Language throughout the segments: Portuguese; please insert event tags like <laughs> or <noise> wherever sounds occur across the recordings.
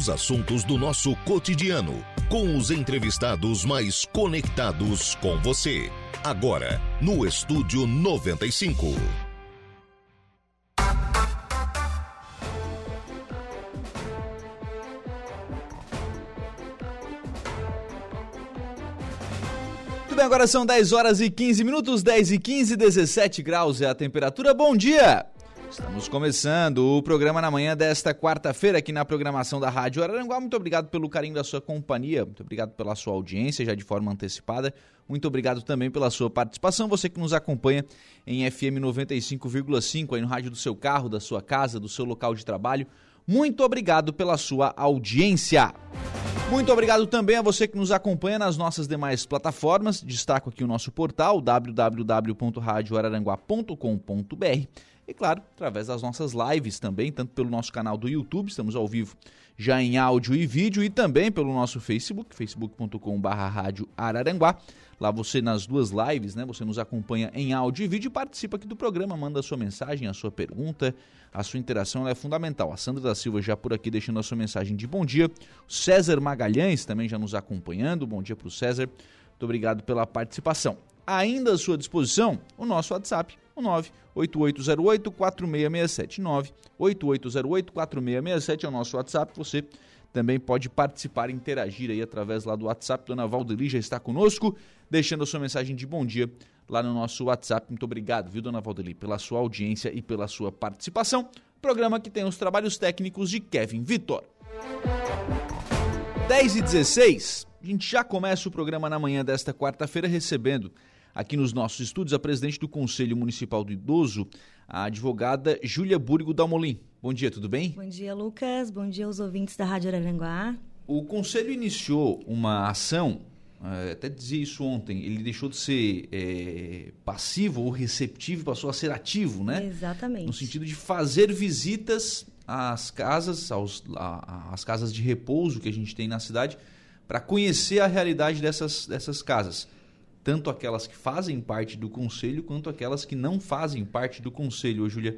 os assuntos do nosso cotidiano, com os entrevistados mais conectados com você. Agora, no Estúdio 95. Muito bem, agora são 10 horas e 15 minutos, 10 e 15, 17 graus é a temperatura. Bom dia! Estamos começando o programa na manhã desta quarta-feira aqui na programação da Rádio Araranguá. Muito obrigado pelo carinho da sua companhia, muito obrigado pela sua audiência já de forma antecipada. Muito obrigado também pela sua participação, você que nos acompanha em FM 95,5 aí no rádio do seu carro, da sua casa, do seu local de trabalho. Muito obrigado pela sua audiência. Muito obrigado também a você que nos acompanha nas nossas demais plataformas. Destaco aqui o nosso portal www.radioararanguá.com.br e claro, através das nossas lives também, tanto pelo nosso canal do YouTube, estamos ao vivo já em áudio e vídeo, e também pelo nosso Facebook, facebook.com.br Rádio Araranguá. Lá você, nas duas lives, né, você nos acompanha em áudio e vídeo e participa aqui do programa, manda a sua mensagem, a sua pergunta, a sua interação é fundamental. A Sandra da Silva já por aqui deixando a sua mensagem de bom dia. O César Magalhães também já nos acompanhando, bom dia para o César. Muito obrigado pela participação. Ainda à sua disposição o nosso WhatsApp, o 98808-4667. 98808-4667 é o nosso WhatsApp. Você também pode participar e interagir aí através lá do WhatsApp. Dona Valdeli já está conosco, deixando a sua mensagem de bom dia lá no nosso WhatsApp. Muito obrigado, viu, Dona Valdeli, pela sua audiência e pela sua participação. Programa que tem os trabalhos técnicos de Kevin Vitor. 10 e 16, a gente já começa o programa na manhã desta quarta-feira recebendo aqui nos nossos estúdios a presidente do Conselho Municipal do Idoso, a advogada Júlia Burgo Dalmolin. Bom dia, tudo bem? Bom dia, Lucas. Bom dia aos ouvintes da Rádio Araranguá. O Conselho iniciou uma ação, eh, até dizia isso ontem, ele deixou de ser é, passivo ou receptivo, passou a ser ativo, né? Exatamente. No sentido de fazer visitas às casas, aos, às casas de repouso que a gente tem na cidade, para conhecer a realidade dessas, dessas casas tanto aquelas que fazem parte do conselho quanto aquelas que não fazem parte do conselho. Ô, Júlia,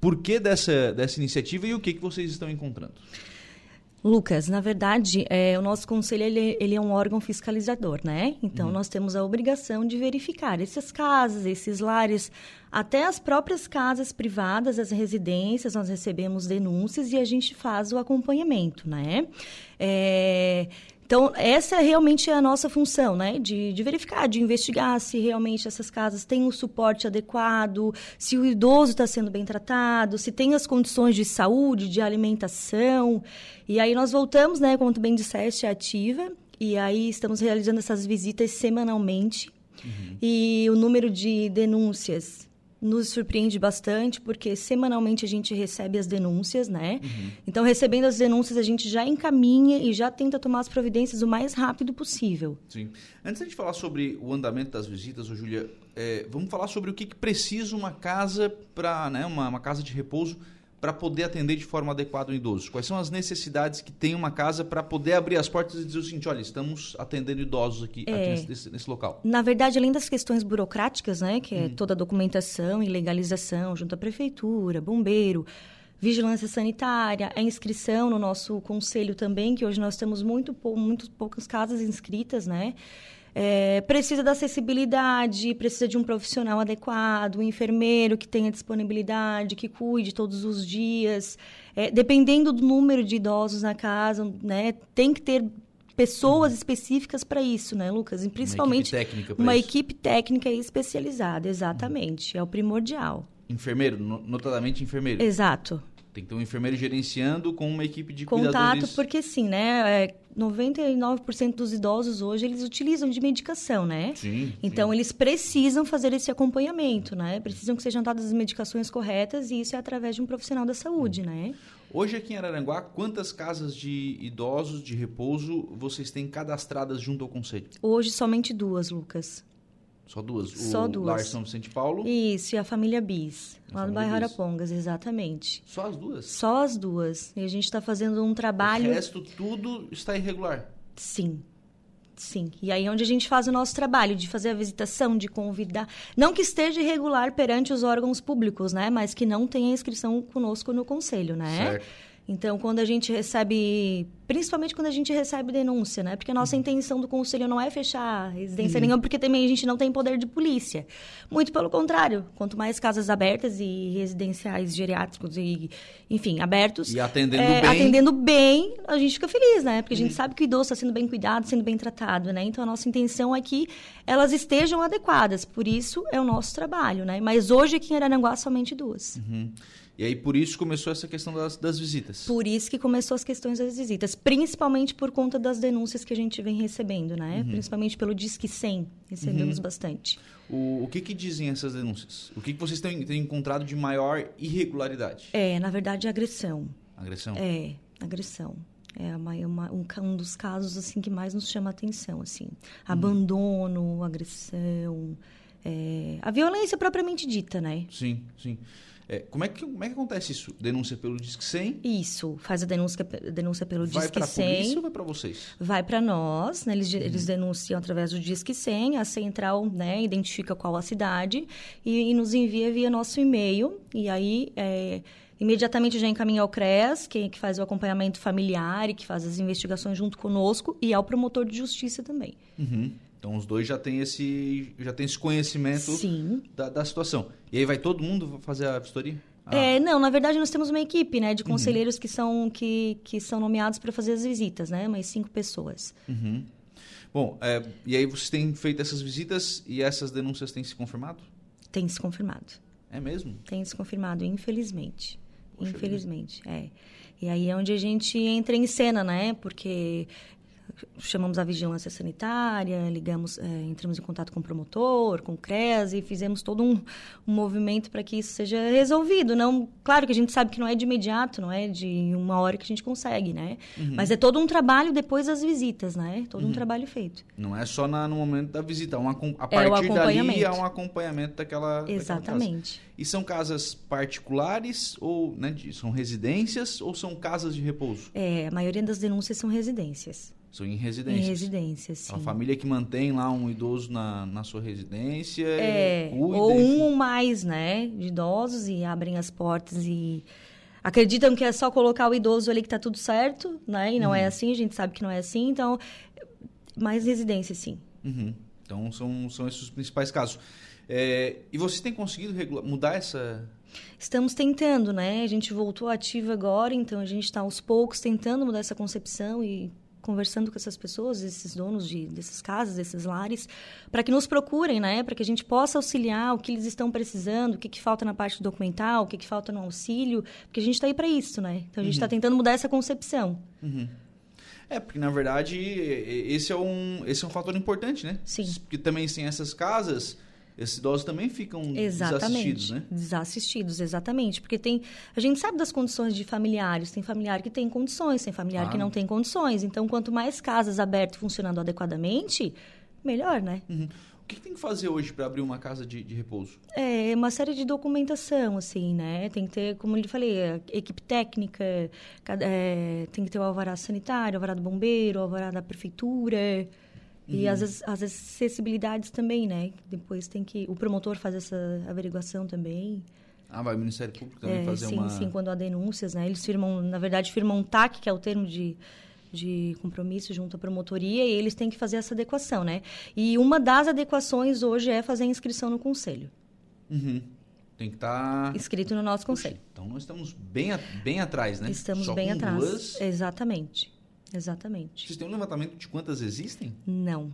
por que dessa, dessa iniciativa e o que, que vocês estão encontrando? Lucas, na verdade, é, o nosso conselho ele, ele, é um órgão fiscalizador, né? Então, uhum. nós temos a obrigação de verificar essas casas, esses lares, até as próprias casas privadas, as residências, nós recebemos denúncias e a gente faz o acompanhamento, né? É, então, essa é realmente a nossa função, né? De, de, verificar, de investigar se realmente essas casas têm o um suporte adequado, se o idoso está sendo bem tratado, se tem as condições de saúde, de alimentação. E aí nós voltamos, né, como tu bem disseste, ativa. E aí estamos realizando essas visitas semanalmente. Uhum. E o número de denúncias nos surpreende bastante, porque semanalmente a gente recebe as denúncias, né? Uhum. Então, recebendo as denúncias, a gente já encaminha e já tenta tomar as providências o mais rápido possível. Sim. Antes de falar sobre o andamento das visitas, ô Júlia, é, vamos falar sobre o que, que precisa uma casa para, né, uma, uma casa de repouso para poder atender de forma adequada o idoso? Quais são as necessidades que tem uma casa para poder abrir as portas e dizer o seguinte, olha, estamos atendendo idosos aqui, é, aqui nesse, nesse, local? Na verdade, além das questões burocráticas, né, que é hum. toda a documentação e legalização junto à prefeitura, bombeiro, vigilância sanitária, a inscrição no nosso conselho também, que hoje nós temos muito, muito poucas casas inscritas, né? É, precisa da acessibilidade, precisa de um profissional adequado, um enfermeiro que tenha disponibilidade, que cuide todos os dias. É, dependendo do número de idosos na casa, né, tem que ter pessoas específicas para isso, né, Lucas? E principalmente uma equipe técnica, uma equipe técnica especializada, exatamente. É o primordial. Enfermeiro, notadamente enfermeiro. Exato. Tem que ter um enfermeiro gerenciando com uma equipe de Contato, cuidadores. porque sim, né? É, 99% dos idosos hoje, eles utilizam de medicação, né? Sim. Então, sim. eles precisam fazer esse acompanhamento, né? Precisam que sejam dadas as medicações corretas e isso é através de um profissional da saúde, né? Hoje aqui em Araranguá, quantas casas de idosos de repouso vocês têm cadastradas junto ao conselho? Hoje, somente duas, Lucas. Só duas? Só o duas. Lar São Paulo? Isso, e a família Bis, a lá família no bairro Arapongas, exatamente. Só as duas? Só as duas. E a gente está fazendo um trabalho... O resto tudo está irregular? Sim. Sim. E aí é onde a gente faz o nosso trabalho, de fazer a visitação, de convidar. Não que esteja irregular perante os órgãos públicos, né? Mas que não tenha inscrição conosco no conselho, né? Certo. Então, quando a gente recebe, principalmente quando a gente recebe denúncia, né? Porque a nossa intenção do conselho não é fechar residência uhum. nenhuma, porque também a gente não tem poder de polícia. Muito pelo contrário, quanto mais casas abertas e residenciais geriátricos e, enfim, abertos, e atendendo é, bem, atendendo bem, a gente fica feliz, né? Porque a gente uhum. sabe que o idoso está sendo bem cuidado, sendo bem tratado, né? Então, a nossa intenção é que elas estejam adequadas. Por isso é o nosso trabalho, né? Mas hoje aqui em Araranguá somente duas. Uhum. E aí por isso começou essa questão das, das visitas. Por isso que começou as questões das visitas, principalmente por conta das denúncias que a gente vem recebendo, né? Uhum. Principalmente pelo Disque 100, recebemos uhum. bastante. O, o que, que dizem essas denúncias? O que, que vocês têm, têm encontrado de maior irregularidade? É, na verdade, agressão. Agressão? É, agressão. É uma, uma, um, um, dos casos assim que mais nos chama a atenção, assim. Uhum. Abandono, agressão, é, a violência propriamente dita, né? Sim, sim. É, como, é que, como é que acontece isso? Denúncia pelo Disque 100? Isso, faz a denúncia, denúncia pelo vai Disque 100. Vai para a polícia ou vai para vocês? Vai para nós, né? eles, uhum. eles denunciam através do Disque 100, a central né, identifica qual a cidade e, e nos envia via nosso e-mail. E aí, é, imediatamente já encaminha ao CRES, que, que faz o acompanhamento familiar e que faz as investigações junto conosco, e ao promotor de justiça também. Uhum. Então os dois já têm esse, já têm esse conhecimento da, da, situação. E aí vai todo mundo fazer a vistoria? Ah. É, não, na verdade nós temos uma equipe, né, de uhum. conselheiros uhum. que são que, que são nomeados para fazer as visitas, né, mais cinco pessoas. Uhum. Bom, é, e aí vocês têm feito essas visitas e essas denúncias têm se confirmado? Tem se confirmado. É mesmo? Tem se confirmado, infelizmente. Poxa infelizmente, vida. é. E aí é onde a gente entra em cena, né? Porque chamamos a vigilância sanitária, ligamos, é, entramos em contato com o promotor, com o CRES e fizemos todo um, um movimento para que isso seja resolvido. Não, claro que a gente sabe que não é de imediato, não é de uma hora que a gente consegue, né? Uhum. Mas é todo um trabalho depois das visitas, né? Todo uhum. um trabalho feito. Não é só na, no momento da visita, uma, a é partir é dali é um acompanhamento daquela Exatamente. Daquela e são casas particulares ou né, são residências ou são casas de repouso? É, a maioria das denúncias são residências. São em residências. Em residências, sim. A família que mantém lá um idoso na, na sua residência. É, cuida, ou um ou mais, né, de idosos e abrem as portas e acreditam que é só colocar o idoso ali que tá tudo certo, né? E não é uhum. é assim, a gente sabe que não é assim, então mais residência, sim. Uhum. Então são, são esses os principais casos. É, e vocês têm conseguido mudar essa Estamos tentando, né? A gente voltou ativa agora, então a gente está aos poucos tentando mudar essa concepção e conversando com essas pessoas, esses donos de, dessas casas, desses lares, para que nos procurem, né? Para que a gente possa auxiliar o que eles estão precisando, o que, que falta na parte documental, o que, que falta no auxílio, porque a gente está aí para isso, né? Então a gente está uhum. tentando mudar essa concepção. Uhum. É, porque na verdade esse é um, esse é um fator importante, né? Sim. Porque também sem essas casas esses idosos também ficam exatamente, desassistidos, né? Desassistidos, exatamente. Porque tem. A gente sabe das condições de familiares. Tem familiar que tem condições, tem familiar que não tem condições. Então, quanto mais casas abertas funcionando adequadamente, melhor, né? Uhum. O que, tem que fazer hoje para abrir uma casa de, de, repouso? É uma série de documentação, assim, né? Tem que ter, como eu lhe falei, equipe técnica, é, tem que ter o alvará sanitário, o alvará do bombeiro, o alvará da prefeitura. E uhum. as, as acessibilidades também, né? Depois tem que... O promotor faz essa averiguação também. Ah, vai o Ministério Público também é, fazer sim, uma... Sim, quando há denúncias, né? Eles firmam, na verdade, firmam um TAC, que é o termo de, de compromisso junto à promotoria, e eles têm que fazer essa adequação, né? E uma das adequações hoje é fazer a inscrição no conselho. Uhum. Tem que estar... Tá... Inscrito no nosso conselho. então, nós estamos bem, bem atrás, né? Estamos Só bem atrás. Duas... Exatamente. Exatamente. Vocês têm um levantamento de quantas existem? Não.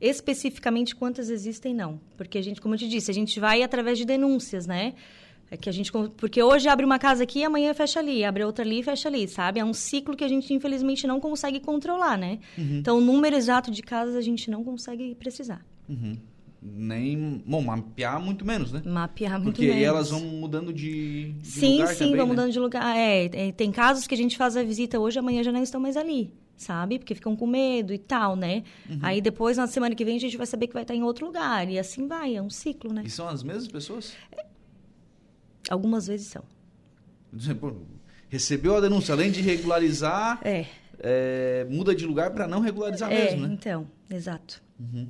Especificamente quantas existem, não. Porque a gente, como eu te disse, a gente vai através de denúncias, né? É que a gente, porque hoje abre uma casa aqui, amanhã fecha ali, abre outra ali e fecha ali, sabe? É um ciclo que a gente, infelizmente, não consegue controlar, né? Uhum. Então, o número exato de casas a gente não consegue precisar. Uhum. Nem. Bom, mapear muito menos, né? Mapear muito porque menos. Porque elas vão mudando de, de sim, lugar. Sim, sim, vão né? mudando de lugar. É, é, tem casos que a gente faz a visita hoje, amanhã já não estão mais ali sabe? Porque ficam com medo e tal, né? Uhum. Aí depois, na semana que vem, a gente vai saber que vai estar em outro lugar. E assim vai, é um ciclo, né? E são as mesmas pessoas? Algumas vezes são. Recebeu a denúncia, além de regularizar, é. É, muda de lugar para não regularizar é, mesmo, né? Então, exato. Uhum.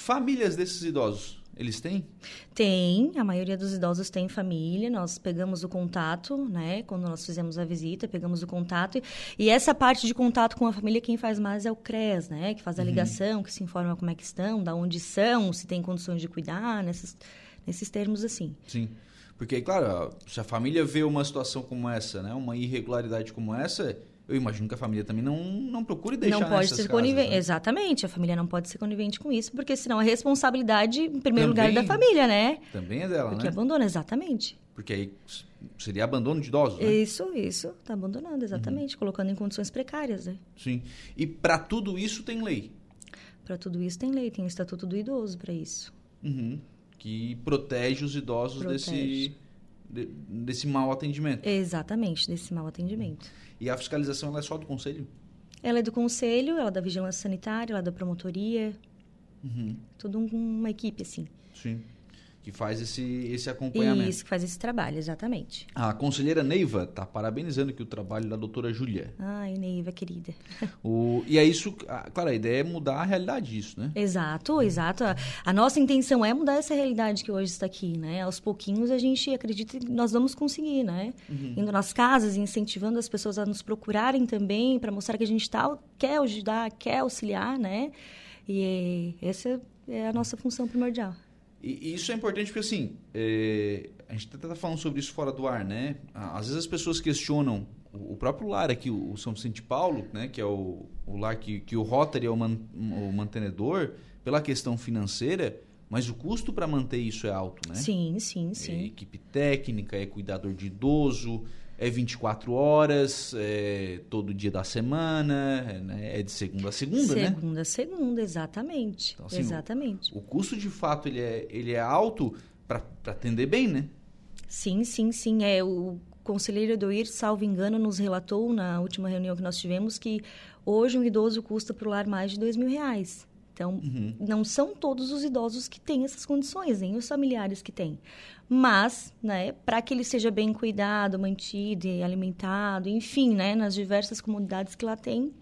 Famílias desses idosos, Eles têm? Tem, a maioria dos idosos tem família. Nós pegamos o contato, né? Quando nós fizemos a visita, pegamos o contato. E essa parte de contato com a família, quem faz mais é o CRES, né? Que faz a uhum. ligação, uhum. que se informa como é que estão, da onde são, se tem condições de cuidar, nesses, nesses termos assim. Sim. Porque, claro, se a família vê uma situação como essa, né? Uma irregularidade como essa, eu imagino que a família também não, não procure deixar Não pode ser conivente. Né? Exatamente, a família não pode ser conivente com isso, porque senão a responsabilidade, em primeiro também, lugar, é da família, né? Também é dela, porque né? Porque abandona, exatamente. Porque aí seria abandono de idosos, né? Isso, isso. Está abandonando, exatamente. Uhum. Colocando em condições precárias, né? Sim. E para tudo isso tem lei? Para tudo isso tem lei. Tem o Estatuto do Idoso para isso. Uhum. Que protege os idosos protege. desse de, desse mau atendimento. Exatamente, desse mau atendimento. E a fiscalização é só do conselho? Ela é do conselho, ela é da vigilância sanitária, ela é da promotoria. Uhum. Tudo uma equipe, assim. Sim que faz esse, esse acompanhamento. Isso, que faz esse trabalho, exatamente. A conselheira Neiva está parabenizando aqui o trabalho da doutora Júlia. Ai, Neiva, querida. <laughs> O, e é isso, claro, a ideia é mudar a realidade disso, né? Exato, exato. A, a, nossa intenção é mudar essa realidade que hoje está aqui, né? Aos pouquinhos a gente acredita que nós vamos conseguir, né? Uhum. Indo nas casas, incentivando as pessoas a nos procurarem também, para mostrar que a gente tá, quer ajudar, quer auxiliar, né? E essa é a nossa função primordial. E, isso é importante porque, assim, é, a gente está falando sobre isso fora do ar, né? Às vezes as pessoas questionam o próprio lar aqui, o São Vicente Paulo, né? Que é o, o lar que, que o Rotary é o, man, o mantenedor, pela questão financeira, mas o custo para manter isso é alto, né? Sim, sim, sim. É equipe técnica, é cuidador de idoso, é 24 horas, é todo dia da semana, é, né? é de segunda a segunda, segunda né? Segunda a segunda, exatamente. Então, assim, exatamente. O, o, custo, de fato, ele é, ele é alto para atender bem, né? Sim, sim, sim. É, o conselheiro Edoir, salvo engano, nos relatou na última reunião que nós tivemos que hoje um idoso custa para o lar mais de dois mil reais. Então, uhum. não são todos os idosos que têm essas condições, nem os familiares que têm. Mas, né, para que ele seja bem cuidado, mantido e alimentado, enfim, né, nas diversas comunidades que lá tem,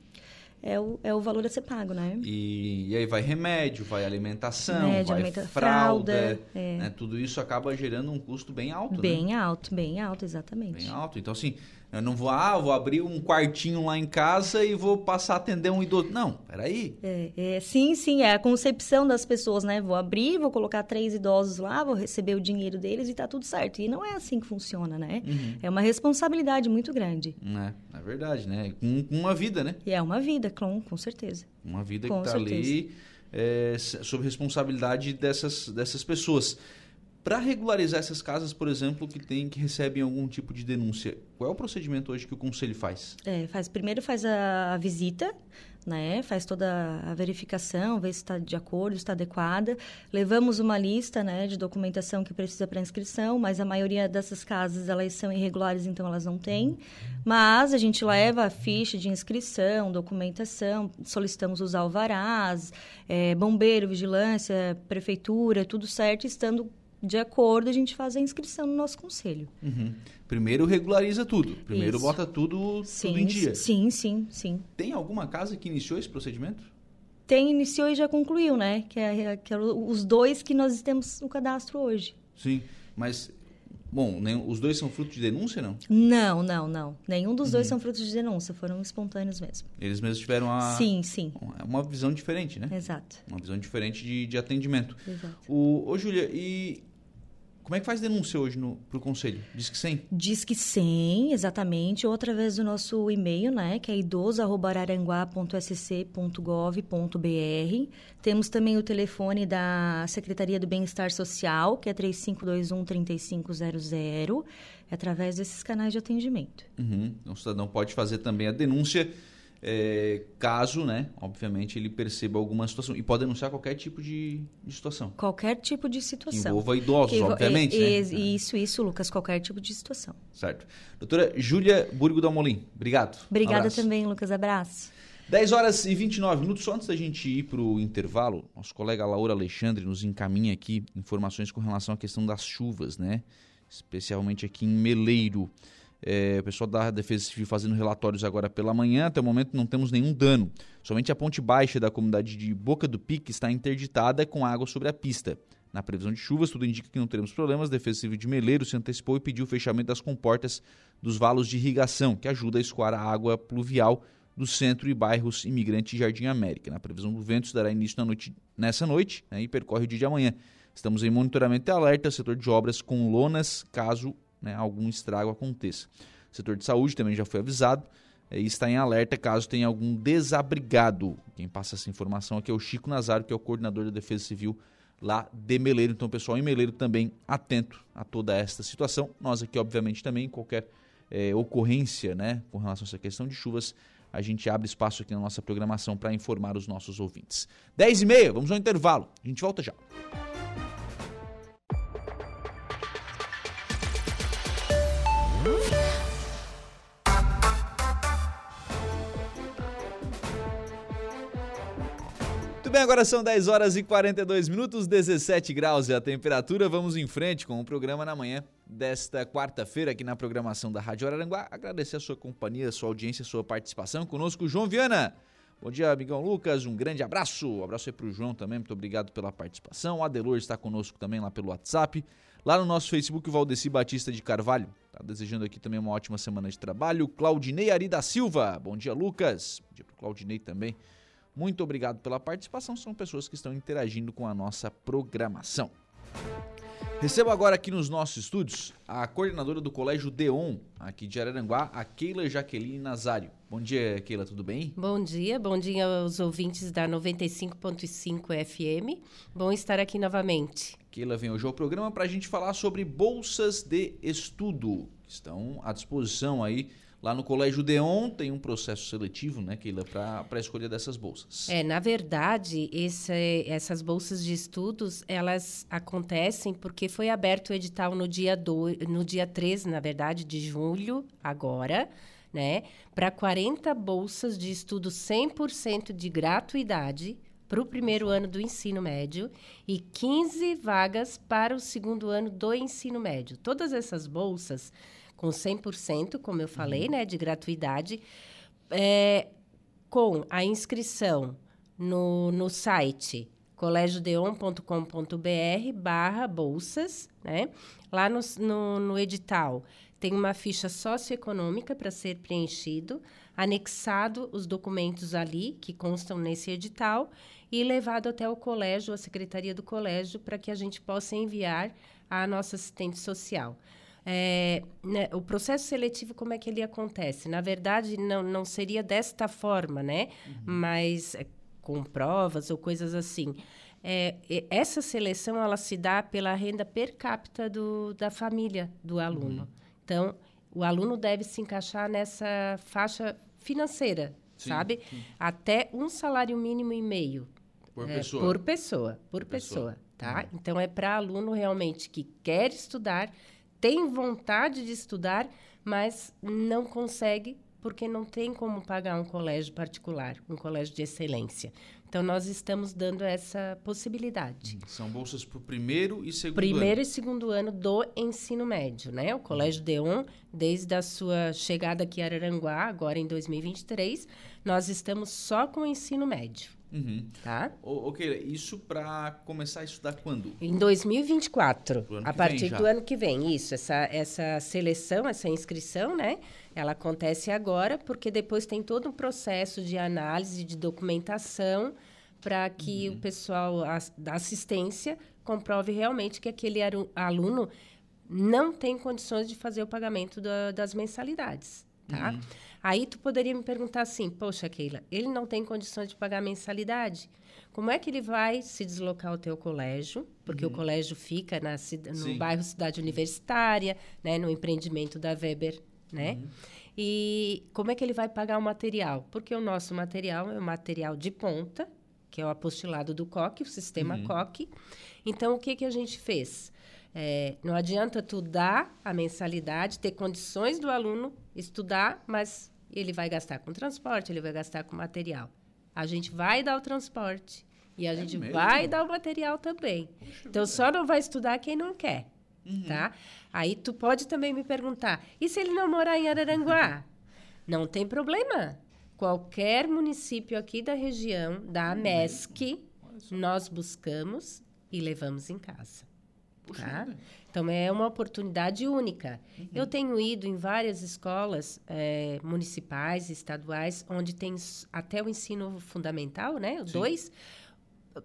é o, é o valor a ser pago, né? E, e aí vai remédio, vai alimentação, remédio, vai alimenta, fralda, fralda é. né? tudo isso acaba gerando um custo bem alto, né? Bem né? alto, bem alto, exatamente. Bem alto. Então, assim, eu não vou, ah, vou abrir um quartinho lá em casa e vou passar a atender um idoso. Não, peraí. É, é, sim, sim, é a concepção das pessoas, né? Vou abrir, vou colocar três idosos lá, vou receber o dinheiro deles e tá tudo certo. E não é assim que funciona, né? Uhum. É uma responsabilidade muito grande. É, é verdade, né? Com, uma vida, né? E é uma vida, com, com certeza. Uma vida com que tá certeza. ali é, sob responsabilidade dessas, dessas pessoas. Para regularizar essas casas, por exemplo, que tem que recebem algum tipo de denúncia, qual é o procedimento hoje que o conselho faz? É, faz primeiro faz a, a visita, né? Faz toda a verificação, vê se está de acordo, está adequada. Levamos uma lista, né, de documentação que precisa para inscrição, mas a maioria dessas casas elas são irregulares, então elas não têm. Mas a gente leva a ficha de inscrição, documentação, solicitamos os alvarás, é, bombeiro, vigilância, prefeitura, tudo certo, estando de acordo, a gente faz a inscrição no nosso conselho. Uhum. Primeiro regulariza tudo. Primeiro Isso. bota tudo, sim, tudo em dia. Sim, sim, sim. Tem alguma casa que iniciou esse procedimento? Tem, iniciou e já concluiu, né? Que é, que é os dois que nós temos no cadastro hoje. Sim, mas Bom, nem, os dois são fruto de denúncia, não? Não, não, não. Nenhum dos uhum. dois são frutos de denúncia, foram espontâneos mesmo. Eles mesmos tiveram a, sim, sim. uma visão diferente, né? Exato. Uma visão diferente de, de atendimento. Exato. O, ô, Júlia, e como é que faz denúncia hoje para o Conselho? Diz que sim? Diz que sim, exatamente. Ou através do nosso e-mail, né? Que é idoso.araranguá.sc.gov.br. Temos também o telefone da Secretaria do Bem-Estar Social, que é 3521-3500. É através desses canais de atendimento. Uhum. Então, o cidadão pode fazer também a denúncia é, caso, né, obviamente, ele perceba alguma situação. E pode denunciar qualquer tipo de, de situação. Qualquer tipo de situação. Que envolva idosos, que, obviamente. E, né? Isso, isso, Lucas, qualquer tipo de situação. Certo. Doutora Júlia Burgo Dalmolin, obrigado. Obrigada um também, Lucas. Abraço. 10 horas e 29 minutos. Só antes da gente ir para o intervalo, nosso colega Laura Alexandre nos encaminha aqui informações com relação à questão das chuvas, né? Especialmente aqui em Meleiro. É, o pessoal da Defesa Civil fazendo relatórios agora pela manhã. Até o momento não temos nenhum dano. Somente a ponte baixa da comunidade de Boca do Pique está interditada com água sobre a pista. na previsão de chuvas. Tudo indica que não teremos problemas. Defesa Civil de Meleiro se antecipou e pediu o fechamento das comportas dos valos de irrigação, que ajuda a escoar a água pluvial do centro e bairros Imigrante e Jardim América. Na previsão do vento, dará início na noite, nessa noite né, e percorre o dia de amanhã. Estamos em monitoramento e alerta, setor de obras com lonas, caso né, algum estrago aconteça. O setor de saúde também já foi avisado é, e está em alerta caso tenha algum desabrigado. Quem passa essa informação aqui é o Chico Nazário, que é o coordenador da Defesa Civil lá de Meleiro. Então, pessoal em Meleiro também atento a toda esta situação. Nós aqui, obviamente, também, qualquer é, ocorrência né, com relação a essa questão de chuvas, a gente abre espaço aqui na nossa programação para informar os nossos ouvintes. 10 e meia, vamos ao intervalo. A gente volta já. Bem, agora são 10 horas e 42 minutos, 17 graus é a temperatura. Vamos em frente com o programa na manhã desta quarta-feira aqui na programação da Rádio Araranguá. Agradecer a sua companhia, a sua audiência, a sua participação conosco, João Viana. Bom dia, amigão Lucas. Um grande abraço. Um abraço aí para o João também. Muito obrigado pela participação. O Adelor está conosco também lá pelo WhatsApp. Lá no nosso Facebook, o Valdeci Batista de Carvalho. Tá desejando aqui também uma ótima semana de trabalho. Claudinei Ari da Silva. Bom dia, Lucas. Bom dia para Claudinei também. Muito obrigado pela participação. São pessoas que estão interagindo com a nossa programação. Recebo agora aqui nos nossos estúdios a coordenadora do Colégio Deon, aqui de Araranguá, a Keila Jaqueline Nazário. Bom dia, Keila, tudo bem? Bom dia, bom dia aos ouvintes da 95.5 FM. Bom estar aqui novamente. Keila vem hoje ao programa para a gente falar sobre bolsas de estudo, que estão à disposição aí Lá no Colégio Deon tem um processo seletivo, né, Keila, para a escolha dessas bolsas. É, na verdade, esse, essas bolsas de estudos, elas acontecem porque foi aberto o edital no dia, do, no dia 3, na verdade, de julho, agora, né, para 40 bolsas de estudo 100% de gratuidade para o primeiro ano do ensino médio e 15 vagas para o segundo ano do ensino médio. Todas essas bolsas com 100%, como eu falei, uhum. né, de gratuidade, é, com a inscrição no, no site colégiodeon.com.br barra bolsas, né? Lá no, no, no, edital tem uma ficha socioeconômica para ser preenchido, anexado os documentos ali que constam nesse edital e levado até o colégio, a secretaria do colégio, para que a gente possa enviar à nossa assistente social. É, né, o processo seletivo, como é que ele acontece? Na verdade, não, não seria desta forma, né? Uhum. Mas é, com provas ou coisas assim. É, essa seleção, ela se dá pela renda per capita do, da família do aluno. Uhum. Então, o aluno deve se encaixar nessa faixa financeira, sim, sabe? Sim. Até um salário mínimo e meio. Por é, pessoa. Por pessoa, por, pessoa, pessoa, tá? Uhum. Então, é para aluno realmente que quer estudar tem vontade de estudar, mas não consegue porque não tem como pagar um colégio particular, um colégio de excelência. Então, nós estamos dando essa possibilidade. São bolsas para o primeiro e segundo primeiro ano. e segundo ano do ensino médio, né? O Colégio Deon, desde a sua chegada aqui a Araranguá, agora em 2023, nós estamos só com o ensino médio. Uhum. Tá? Ok, isso para começar a estudar quando? Em 2024. A partir do ano que vem, isso. Essa, essa seleção, essa inscrição, né? Ela acontece agora, porque depois tem todo um processo de análise, de documentação, para que uhum. o pessoal da assistência comprove realmente que aquele aluno não tem condições de fazer o pagamento da, das mensalidades, tá? Uhum. Aí tu poderia me perguntar assim, poxa, Keila, ele não tem condições de pagar mensalidade. Como é que ele vai se deslocar ao teu colégio? Porque uhum. o colégio fica na, no Sim. bairro Cidade Universitária, né, no empreendimento da Weber, né? Uhum. E como é que ele vai pagar o material? Porque o nosso material é o material de ponta, que é o apostilado do COC, o sistema uhum. COC. Então, o que, que a gente fez? É, não adianta tu dar a mensalidade, ter condições do aluno estudar, mas ele vai gastar com transporte, ele vai gastar com material. A gente vai dar o transporte e a é gente mesmo? vai dar o material também. Poxa então, só não vai estudar quem não quer, uhum. tá? Aí tu pode também me perguntar, e se ele não morar em Araranguá? <laughs> não tem problema. Qualquer município aqui da região, da MESC, nós buscamos e levamos em casa. Puxa Tá? vida. Então, é uma oportunidade única. Uhum. Eu tenho ido em várias escolas eh, municipais, estaduais, onde tem até o ensino fundamental, né? O Sim. dois,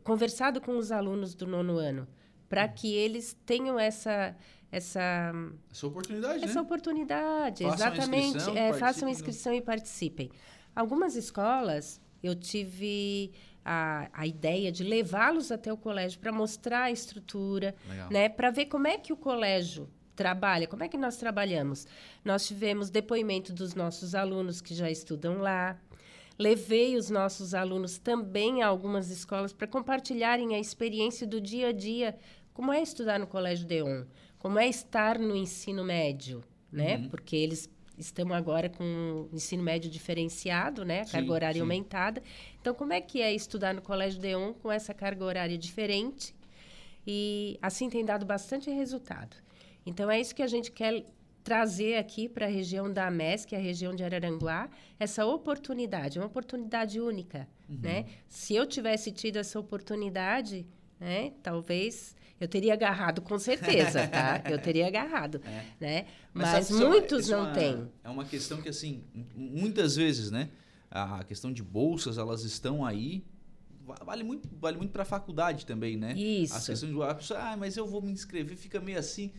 conversado com os alunos do nono ano, para Uhum. que eles tenham essa, essa, Essa oportunidade, essa né? oportunidade. Façam exatamente. inscrição, É, façam do- inscrição e participem. Algumas escolas, eu tive a, a ideia de levá-los até o colégio para mostrar a estrutura, Legal. né, para ver como é que o colégio trabalha, como é que nós trabalhamos. Nós tivemos depoimento dos nossos alunos que já estudam lá. Levei os nossos alunos também a algumas escolas para compartilharem a experiência do dia a dia, como é estudar no Colégio Deon, como é estar no ensino médio, né? Uhum. Porque eles estão agora com ensino médio diferenciado, né? A Sim, carga horária sim. aumentada. Então, como é que é estudar no Colégio Deon com essa carga horária diferente? E assim tem dado bastante resultado. Então é isso que a gente quer trazer aqui para a região da MES, que é a região de Araranguá, essa oportunidade, uma oportunidade única, né? Se eu tivesse tido essa oportunidade, né, talvez eu teria agarrado com certeza, tá? <laughs> Eu teria agarrado, né? Mas, sabe, isso é muitos é não uma- têm. É uma questão que, assim, muitas vezes, né? A questão de bolsas, elas estão aí. va- Vale muito, vale muito para a faculdade também, né? A Isso. questão de, a pessoa, ah, mas eu vou me inscrever, fica meio assim.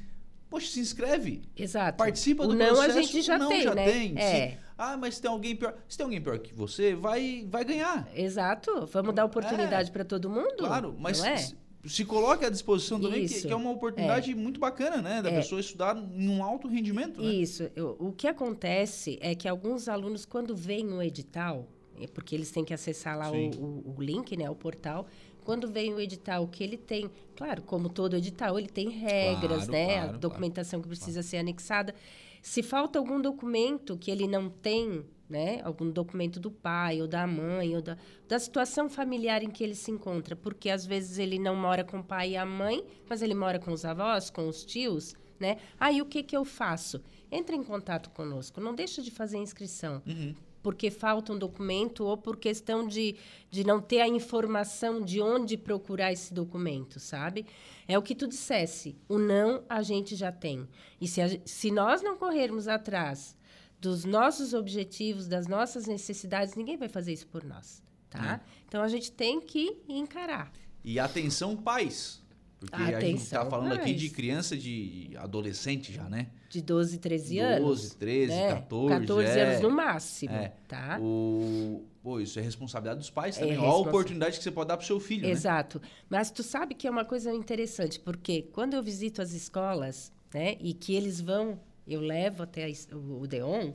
Poxa, se inscreve. Exato. Participa o do não processo. a gente já o não tem, já né? tem. É. Ah, mas tem alguém pior. Se tem alguém pior que você, vai, vai ganhar. Exato. Vamos dar oportunidade para todo mundo? É. Claro, mas é? Se, coloque à disposição também, que, que é uma oportunidade muito bacana, né? Da É. pessoa estudar num alto rendimento, né? Isso. Eu- o que acontece é que alguns alunos, quando veem o edital, é porque eles têm que acessar lá o, o- o link, né, o portal, quando vem o edital, que ele tem, claro, como todo edital, ele tem regras, Claro, né, claro, a documentação que precisa ser anexada. Se falta algum documento que ele não tem, né, algum documento do pai ou da mãe ou da, da situação familiar em que ele se encontra, porque às vezes ele não mora com o pai e a mãe, mas ele mora com os avós, com os tios, né? Aí o que que eu faço? Entre em contato conosco, não deixa de fazer a inscrição. Uhum. Porque falta um documento ou por questão de, de não ter a informação de onde procurar esse documento, sabe? É o que tu dissesse. O não a gente já tem. E se, a se nós não corrermos atrás dos nossos objetivos, das nossas necessidades, ninguém vai fazer isso por nós, tá? Então a gente tem que encarar. E atenção, pais. Porque a gente Atenção, tá falando aqui pais. de criança, de adolescente já, né? De 12, 13 12, anos. 13, né? 14. 14 é. anos no máximo, É. tá? O... Pô, isso é responsabilidade dos pais É também. Olha a oportunidade que você pode dar pro seu filho, né? Exato. Mas tu sabe que é uma coisa interessante, porque quando eu visito as escolas, né, e que eles vão, eu levo até a o, Deon,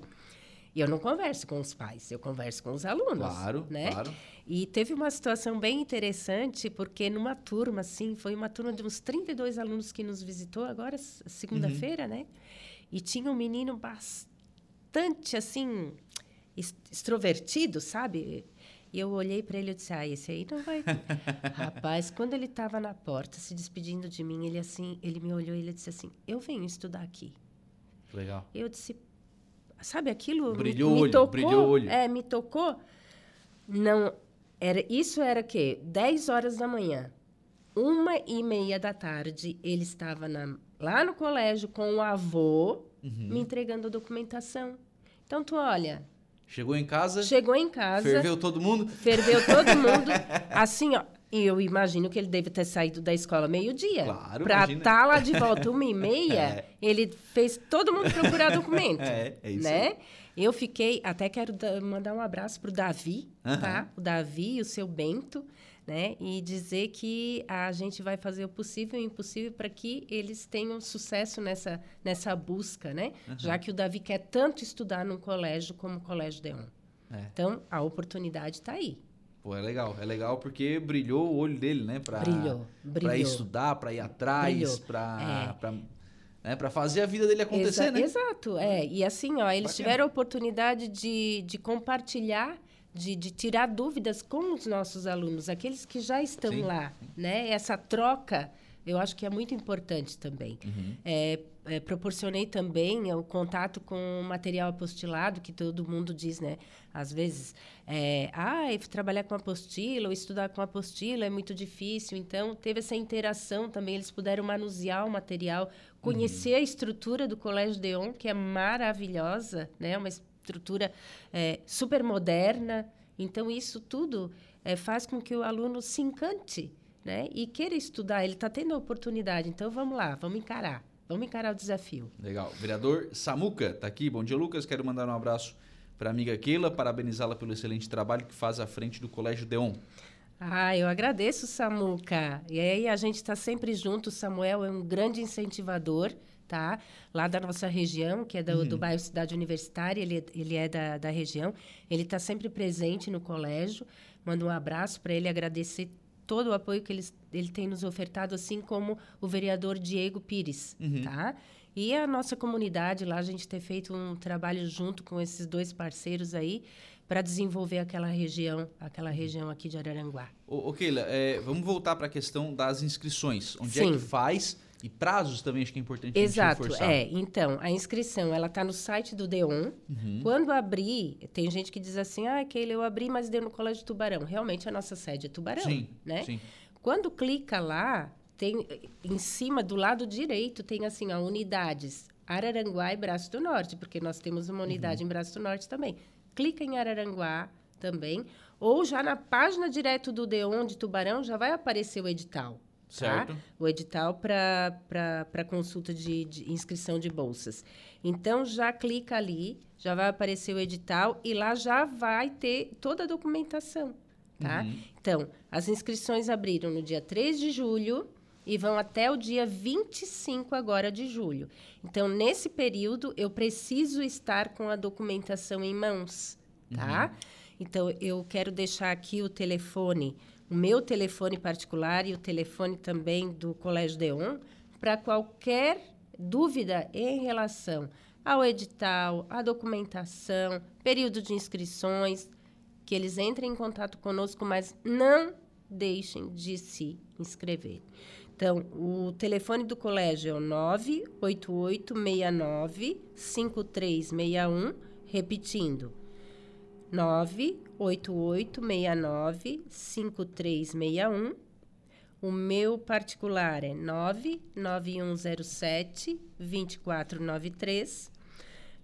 e eu não converso com os pais, eu converso com os alunos. Claro, né? claro. E teve uma situação bem interessante, porque numa turma, assim, foi uma turma de uns 32 alunos que nos visitou agora, segunda-feira, né? E tinha um menino bastante, assim, extrovertido, sabe? E eu olhei para ele e disse, ah, esse aí não vai... <laughs> Rapaz, quando ele estava na porta, se despedindo de mim, ele assim, ele me olhou e ele disse assim, eu venho estudar aqui. Legal. Eu disse, sabe aquilo? me- Brilhou me, o olho, tocou, brilhou o olho. É, me tocou. Não, era, isso era o quê? 10 horas da manhã. Uma e meia da tarde, ele estava na- lá no colégio com o avô, Uhum. me entregando a documentação. Então, tu olha, Chegou em casa, chegou em casa, ferveu todo mundo. ferveu todo mundo, <laughs> assim, ó. E eu imagino que ele deve ter saído da escola meio-dia. Claro, imagina. estar lá de volta <laughs> uma e meia, É. ele fez todo mundo procurar documento. <laughs> É, é isso né? Eu fiquei, até quero da- mandar um abraço pro Davi, Aham. tá? O Davi e o seu Bento, né? E dizer que a gente vai fazer o possível e o impossível para que eles tenham sucesso nessa, nessa busca, né? Já que o Davi quer tanto estudar num colégio como o Colégio Deon. É. Então, a oportunidade está aí. Pô, é legal. É legal porque brilhou o olho dele, né? Pra, Brilhou, Pra brilhou. estudar, pra ir atrás, Brilhou. pra, É. pra, né, pra fazer a vida dele acontecer, Exa- né? Exato, é. E assim, ó, eles Bacana. tiveram a oportunidade de, de compartilhar, de, de tirar dúvidas com os nossos alunos, aqueles que já estão Sim. lá, né? Essa troca eu acho que é muito importante também. Uhum. É, é, proporcionei também o contato com o material apostilado, que todo mundo diz, né? Às vezes, é, ah, trabalhar com apostila ou estudar com apostila é muito difícil. Então, teve essa interação também, eles puderam manusear o material, conhecer uhum. a estrutura do Colégio Deon, que é maravilhosa, né? Uma estrutura é, super moderna. Então, isso tudo é, faz com que o aluno se encante né? e queira estudar. Ele está tendo a oportunidade. Então, vamos lá, vamos encarar. Vamos encarar o desafio. Legal. Vereador Samuca está aqui. Bom dia, Lucas. Quero mandar um abraço para a amiga Keila, parabenizá-la pelo excelente trabalho que faz à frente do Colégio Deon. Ah, eu agradeço, Samuca. E aí a gente está sempre junto. O Samuel é um grande incentivador tá? Lá da nossa região, que é do, uhum. do bairro Cidade Universitária, ele, ele é da, da região. Ele está sempre presente no colégio. Mando um abraço para ele, agradecer todo o apoio que ele, ele tem nos ofertado, assim como o vereador Diego Pires, uhum. tá? E a nossa comunidade lá, a gente ter feito um trabalho junto com esses dois parceiros aí para desenvolver aquela região, aquela região aqui de Araranguá. Ô, ô Keila, é, vamos voltar para a questão das inscrições. Onde Sim. é que faz? E prazos também acho que é importante Exato, reforçar. é. Então, a inscrição, ela está no site do DEON. Uhum. Quando abrir, tem gente que diz assim, ah, Keila, eu abri, mas deu no Colégio Tubarão. Realmente, a nossa sede é Tubarão, sim, né? Sim. Quando clica lá, tem em cima, do lado direito, tem assim, a unidades Araranguá e Braço do Norte, porque nós temos uma unidade uhum. em Braço do Norte também. Clica em Araranguá também, ou já na página direto do DEON de Tubarão já vai aparecer o edital. Certo. Tá? O edital para consulta de, de, inscrição de bolsas. Então, já clica ali, já vai aparecer o edital e lá já vai ter toda a documentação, tá? Uhum. Então, as inscrições abriram no dia 3 de julho e vão até o dia 25 agora de julho. Então, nesse período, eu preciso estar com a documentação em mãos, tá? Uhum. Então, eu quero deixar aqui o telefone o meu telefone particular e o telefone também do Colégio Deon para qualquer dúvida em relação ao edital, à documentação, período de inscrições, que eles entrem em contato conosco, mas não deixem de se inscrever. Então, o telefone do colégio é o 98869 5361, repetindo, 988695361. O meu particular é 99107 2493.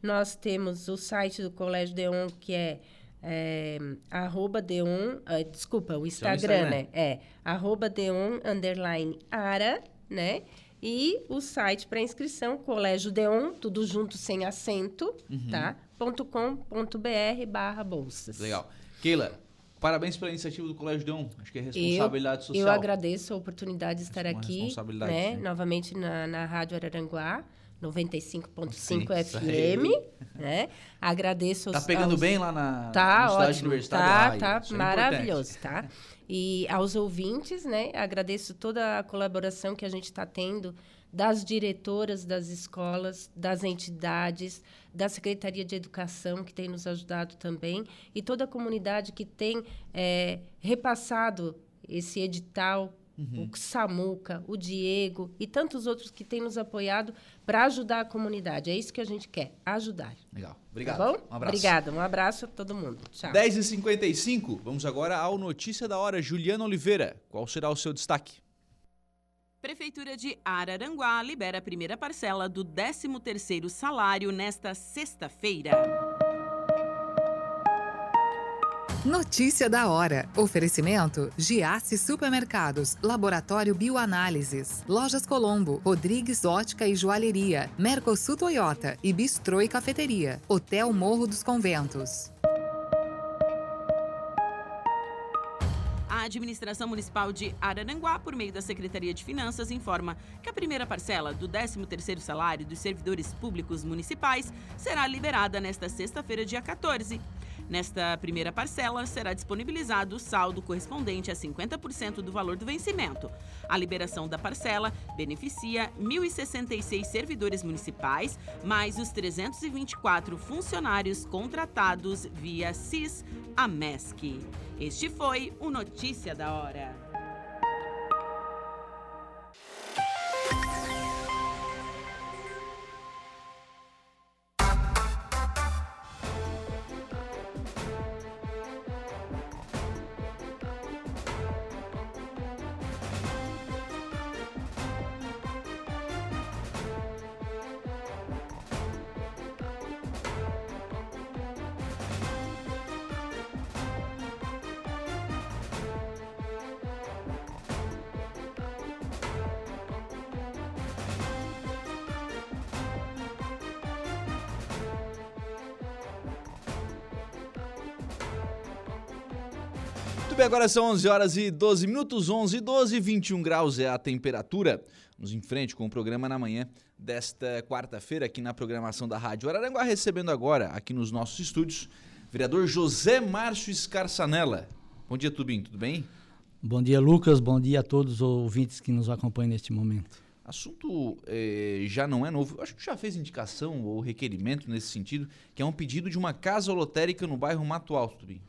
Nós temos o site do Colégio Deon, que é, é arroba Deon, uh, desculpa, o Instagram, Instagram, né? É arroba Deon underline ara, né? E o site para inscrição, Colégio Deon, tudo junto sem acento, uhum. tá? com.br barra bolsas. Legal. Keila, parabéns pela iniciativa do Colégio Deon. Acho que é responsabilidade eu, social. Eu agradeço a oportunidade de estar aqui, né, novamente na, na Rádio Araranguá. 95.5 FM, né? Agradeço Tá pegando aos... bem lá na tá, ótimo, Tá, tá é maravilhoso, tá? E aos ouvintes, né? Agradeço toda a colaboração que a gente está tendo das diretoras das escolas, das entidades, da Secretaria de Educação, que tem nos ajudado também, e toda a comunidade que tem é, repassado esse edital, uhum. o Samuca, o Diego e tantos outros que têm nos apoiado para ajudar a comunidade. É isso que a gente quer, ajudar. Legal. Obrigado. Tá bom? Um abraço. Obrigada. Um abraço a todo mundo. Tchau. 10h55, vamos agora ao Notícia da Hora. Juliana Oliveira, qual será o seu destaque? Prefeitura de Araranguá libera a primeira parcela do 13º salário nesta sexta-feira. Notícia da hora. Oferecimento: Giasse Supermercados, Laboratório Bioanálises, Lojas Colombo, Rodrigues Ótica e Joalheria, Mercosul Toyota e Bistrô e Cafeteria, Hotel Morro dos Conventos. A administração municipal de Araranguá, por meio da Secretaria de Finanças, informa que a primeira parcela do 13º salário dos servidores públicos municipais será liberada nesta sexta-feira, dia 14. Nesta primeira parcela, será disponibilizado o saldo correspondente a 50% do valor do vencimento. A liberação da parcela beneficia 1.066 servidores municipais, mais os 324 funcionários contratados via CIS-AMESC. Este foi o Notícia da Hora. Agora são 11 horas e 12 minutos, 11 e 12, 21 graus é a temperatura. Vamos em frente com o programa na manhã desta quarta-feira aqui na programação da Rádio Araranguá, recebendo agora aqui nos nossos estúdios vereador José Márcio Escarçanella. Bom dia, Tubim, tudo bem? Bom dia, Lucas. Bom dia a todos os ouvintes que nos acompanham neste momento. Assunto eh, já não é novo. Acho que já fez indicação ou requerimento nesse sentido, que é um pedido de uma casa lotérica no bairro Mato Alto, Tubim.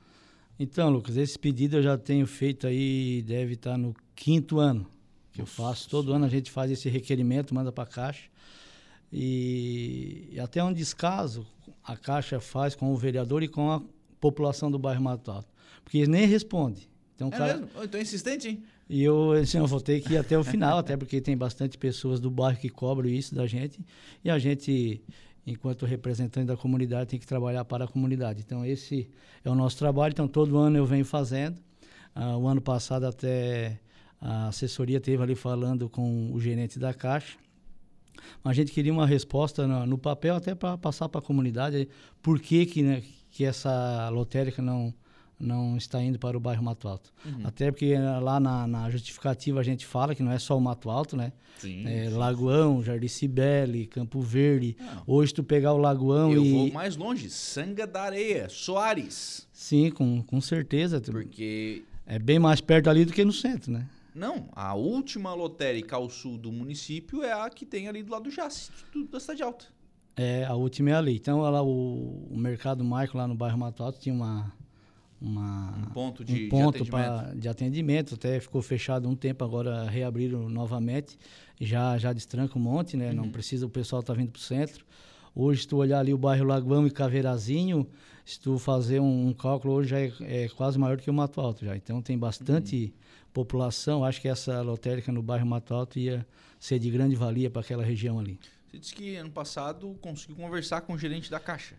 Então, Lucas, esse pedido eu já tenho feito aí, deve estar no quinto ano que Nossa. eu faço. Todo ano a gente faz esse requerimento, manda para a Caixa. E, e, até um descaso a Caixa faz com o vereador e com a população do bairro Mato Alto. Porque eles nem respondem. Então, é cara, mesmo? Então é insistente, hein? E eu, assim, eu vou ter que ir até o final, <laughs> até porque tem bastante pessoas do bairro que cobram isso da gente. E a gente enquanto representante da comunidade, tem que trabalhar para a comunidade. Então, esse é o nosso trabalho. Então, todo ano eu venho fazendo. Uh, o ano passado, até a assessoria teve ali falando com o gerente da Caixa. A gente queria uma resposta no, no papel, até para passar para a comunidade, por que, que, né, que essa lotérica não, não está indo para o bairro Mato Alto. Uhum. Até porque eh, lá na, na, justificativa a gente fala que não é só o Mato Alto, né? Sim, é, sim. Lagoão, Jardim Cibele, Campo Verde. Não. Hoje tu pegar o Lagoão Eu e... vou mais longe, Sanga da Areia, Soares. Sim, com, com certeza. Porque... É bem mais perto ali do que no centro, né? Não, a última lotérica ao sul do município é a que tem ali do lado do Jace, da Cidade Alta. É, a última é ali. Então, lá, o, o Mercado Marco, lá no bairro Mato Alto, tinha uma uma, um ponto de, um ponto de, atendimento. Pra, de atendimento. Até ficou fechado um tempo, agora reabriram novamente. Já, já destranca um monte, né? Uhum. Não precisa, o pessoal tá vindo para o centro. Hoje, se tu olhar ali o bairro Lagoão e Caveirazinho, se tu fazer um, um cálculo, hoje já é, é, quase maior do que o Mato Alto já. Então tem bastante uhum. população. Acho que essa lotérica no bairro Mato Alto ia ser de grande valia para aquela região ali. Você disse que ano passado conseguiu conversar com o gerente da Caixa.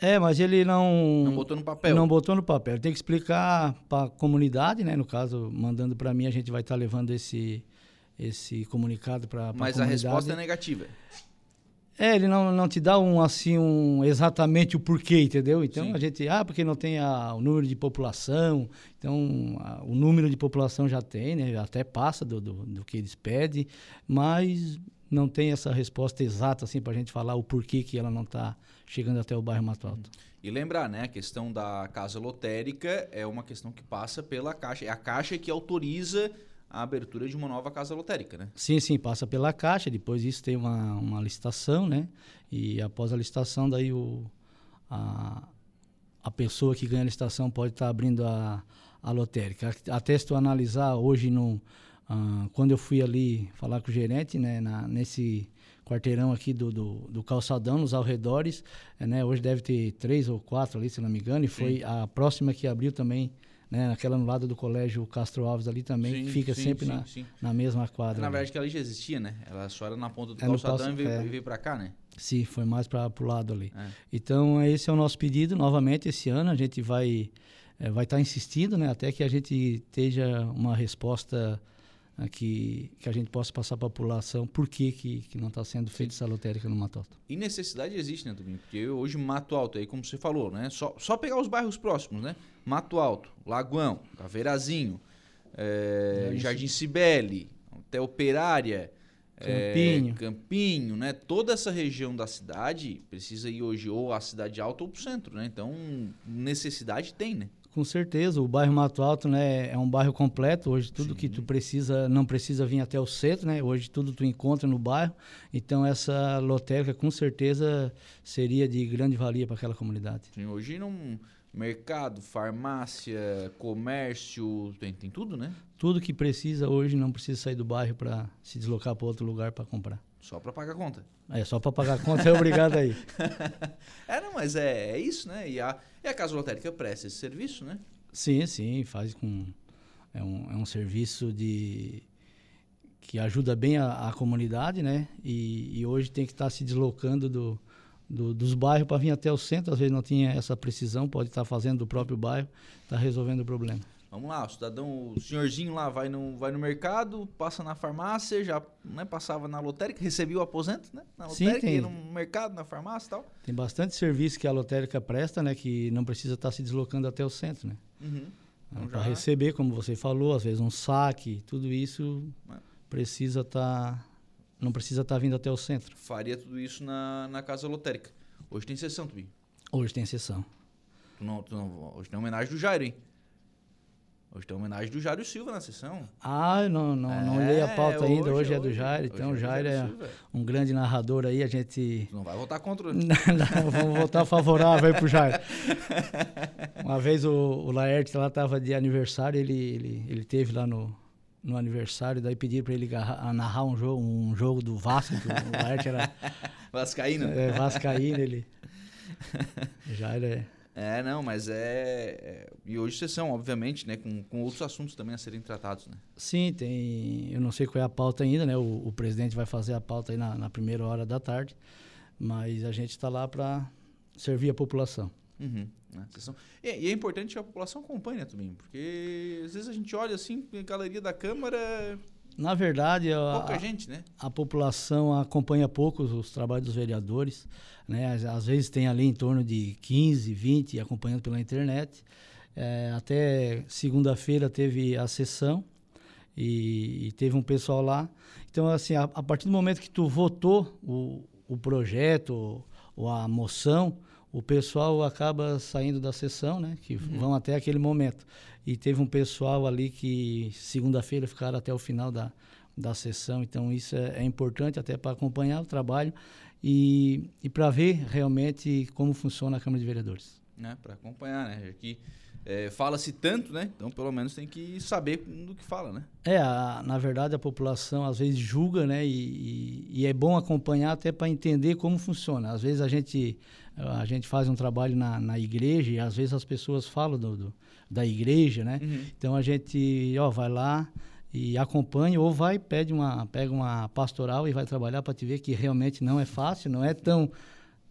É, mas ele não. Não botou no papel. Não botou no papel. Tem que explicar para a comunidade, né? No caso, mandando para mim, a gente vai estar tá levando esse, esse comunicado para a Mas a resposta é negativa. É, ele não, não te dá um assim um exatamente o porquê, entendeu? Então Sim. a gente, ah, porque não tem a, o número de população, então a, o número de população já tem, né? Até passa do, do, do que eles pedem, mas não tem essa resposta exata assim para a gente falar o porquê que ela não está chegando até o bairro Mato Alto. E lembrar, né, a questão da casa lotérica é uma questão que passa pela Caixa. É a Caixa que autoriza a abertura de uma nova casa lotérica, né? Sim, sim, passa pela Caixa, depois isso tem uma, uma licitação, né? E após a licitação, daí o, a, a pessoa que ganha a licitação pode estar tá abrindo a, a lotérica. Até se tu analisar hoje, no, uh, quando eu fui ali falar com o gerente, né, na, nesse quarteirão aqui do, do, do, calçadão, nos arredores. É, né? Hoje deve ter três ou quatro ali, se não me engano. E foi sim. a próxima que abriu também, né? Naquela no lado do colégio Castro Alves ali também, sim, que fica sim, sempre na, na mesma quadra. Na verdade, que ela já existia, né? Ela só era na ponta do é calçadão e veio, é. veio para cá, né? Sim, foi mais para o lado ali. É. Então, esse é o nosso pedido. Novamente, esse ano a gente vai é, vai estar tá insistindo, né? Até que a gente esteja uma resposta que, que a gente possa passar para a população por que, que, que não está sendo feita essa lotérica no Mato Alto. E necessidade existe, né, Tubinho? Porque hoje Mato Alto, aí como você falou, né? Só, só pegar os bairros próximos, né? Mato Alto, Lagoão, Caveirazinho, é, Jardim Cibele, até Operária, Campinho. É, Campinho, né? Toda essa região da cidade precisa ir hoje ou à cidade alta ou para o centro, né? Então, necessidade tem, né? Com certeza, o bairro Mato Alto, né, é um bairro completo. Hoje tudo Sim. que tu precisa não precisa vir até o centro, né? Hoje tudo tu encontra no bairro. Então essa lotérica com certeza seria de grande valia para aquela comunidade. Sim, hoje não mercado, farmácia, comércio, tem, tem tudo, né? Tudo que precisa hoje não precisa sair do bairro para se deslocar para outro lugar para comprar. Só para pagar a conta. É, só para pagar a conta é obrigado aí. <laughs> é, não, mas é, é isso, né? E a, e a Casa Lotérica presta esse serviço, né? Sim, sim, faz com... É um, é um serviço de que ajuda bem a, a comunidade, né? E, e, hoje tem que estar tá se deslocando do, do dos bairros para vir até o centro. Às vezes não tinha essa precisão, pode estar tá fazendo do próprio bairro, está resolvendo o problema. Vamos lá, o cidadão, o senhorzinho lá vai no, vai no mercado, passa na farmácia, já né, passava na lotérica, recebia o aposento, né? Na lotérica, Sim, tem, no mercado, na farmácia e tal. Tem bastante serviço que a lotérica presta, né? Que não precisa estar se deslocando até o centro, né? Uhum. Então Para já- receber, como você falou, às vezes um saque, tudo isso É. precisa estar. não precisa estar vindo até o centro. Faria tudo isso na, na casa lotérica. Hoje tem sessão, Tubinho. Hoje tem sessão. Tu não, tu não- hoje tem homenagem do Jairo, hein? Hoje tem homenagem do Jairo Silva na sessão. Ah, não, não, não olhei a pauta É, ainda, hoje, é do Jairo, Hoje então é o do Jairo é um grande narrador aí, a gente. Não vai votar contra. <laughs> Não, não, vamos voltar favorável aí pro Jairo. Uma vez o, o Laerte lá estava de aniversário, ele, ele, ele teve lá no, no aniversário, daí pediram para ele garra- narrar um jogo, um jogo do Vasco, que o Laerte era <laughs> Vascaíno. é, vascaíno, ele... <laughs> Jairo é... É, não, mas é, é- E hoje sessão, obviamente, né? Com, com outros assuntos também a serem tratados, né? Sim, tem. Eu não sei qual é a pauta ainda, né? O, o presidente vai fazer a pauta aí na, na primeira hora da tarde, mas a gente está lá para servir a população. Uhum, né. E, é importante que a população acompanhe, né, também? Porque às vezes a gente olha assim, a galeria da Câmara, Na verdade, a, gente, né? a população acompanha pouco os, os trabalhos dos vereadores, né? Às, às vezes tem ali em torno de 15, 20 acompanhando pela internet. É, até segunda-feira teve a sessão e, e teve um pessoal lá. Então, assim, a, a partir do momento que tu votou o, o projeto ou, ou a moção, o pessoal acaba saindo da sessão, né? Que vão até aquele momento. E teve um pessoal ali que segunda-feira ficaram até o final da, da sessão. Então, isso é, é importante até para acompanhar o trabalho e, e para ver realmente como funciona a Câmara de Vereadores. né? Para acompanhar, né? Aqui é, fala-se tanto, né? Então pelo menos tem que saber do que fala, né? É, a- na verdade a população às vezes julga, né? E, e- e é bom acompanhar até para entender como funciona. Às vezes a gente, a gente faz um trabalho na, na igreja e às vezes as pessoas falam do, do- da igreja, né? Então a gente, ó, vai lá e acompanha ou vai pede uma pega uma pastoral e vai trabalhar para te ver que realmente não é fácil, não é tão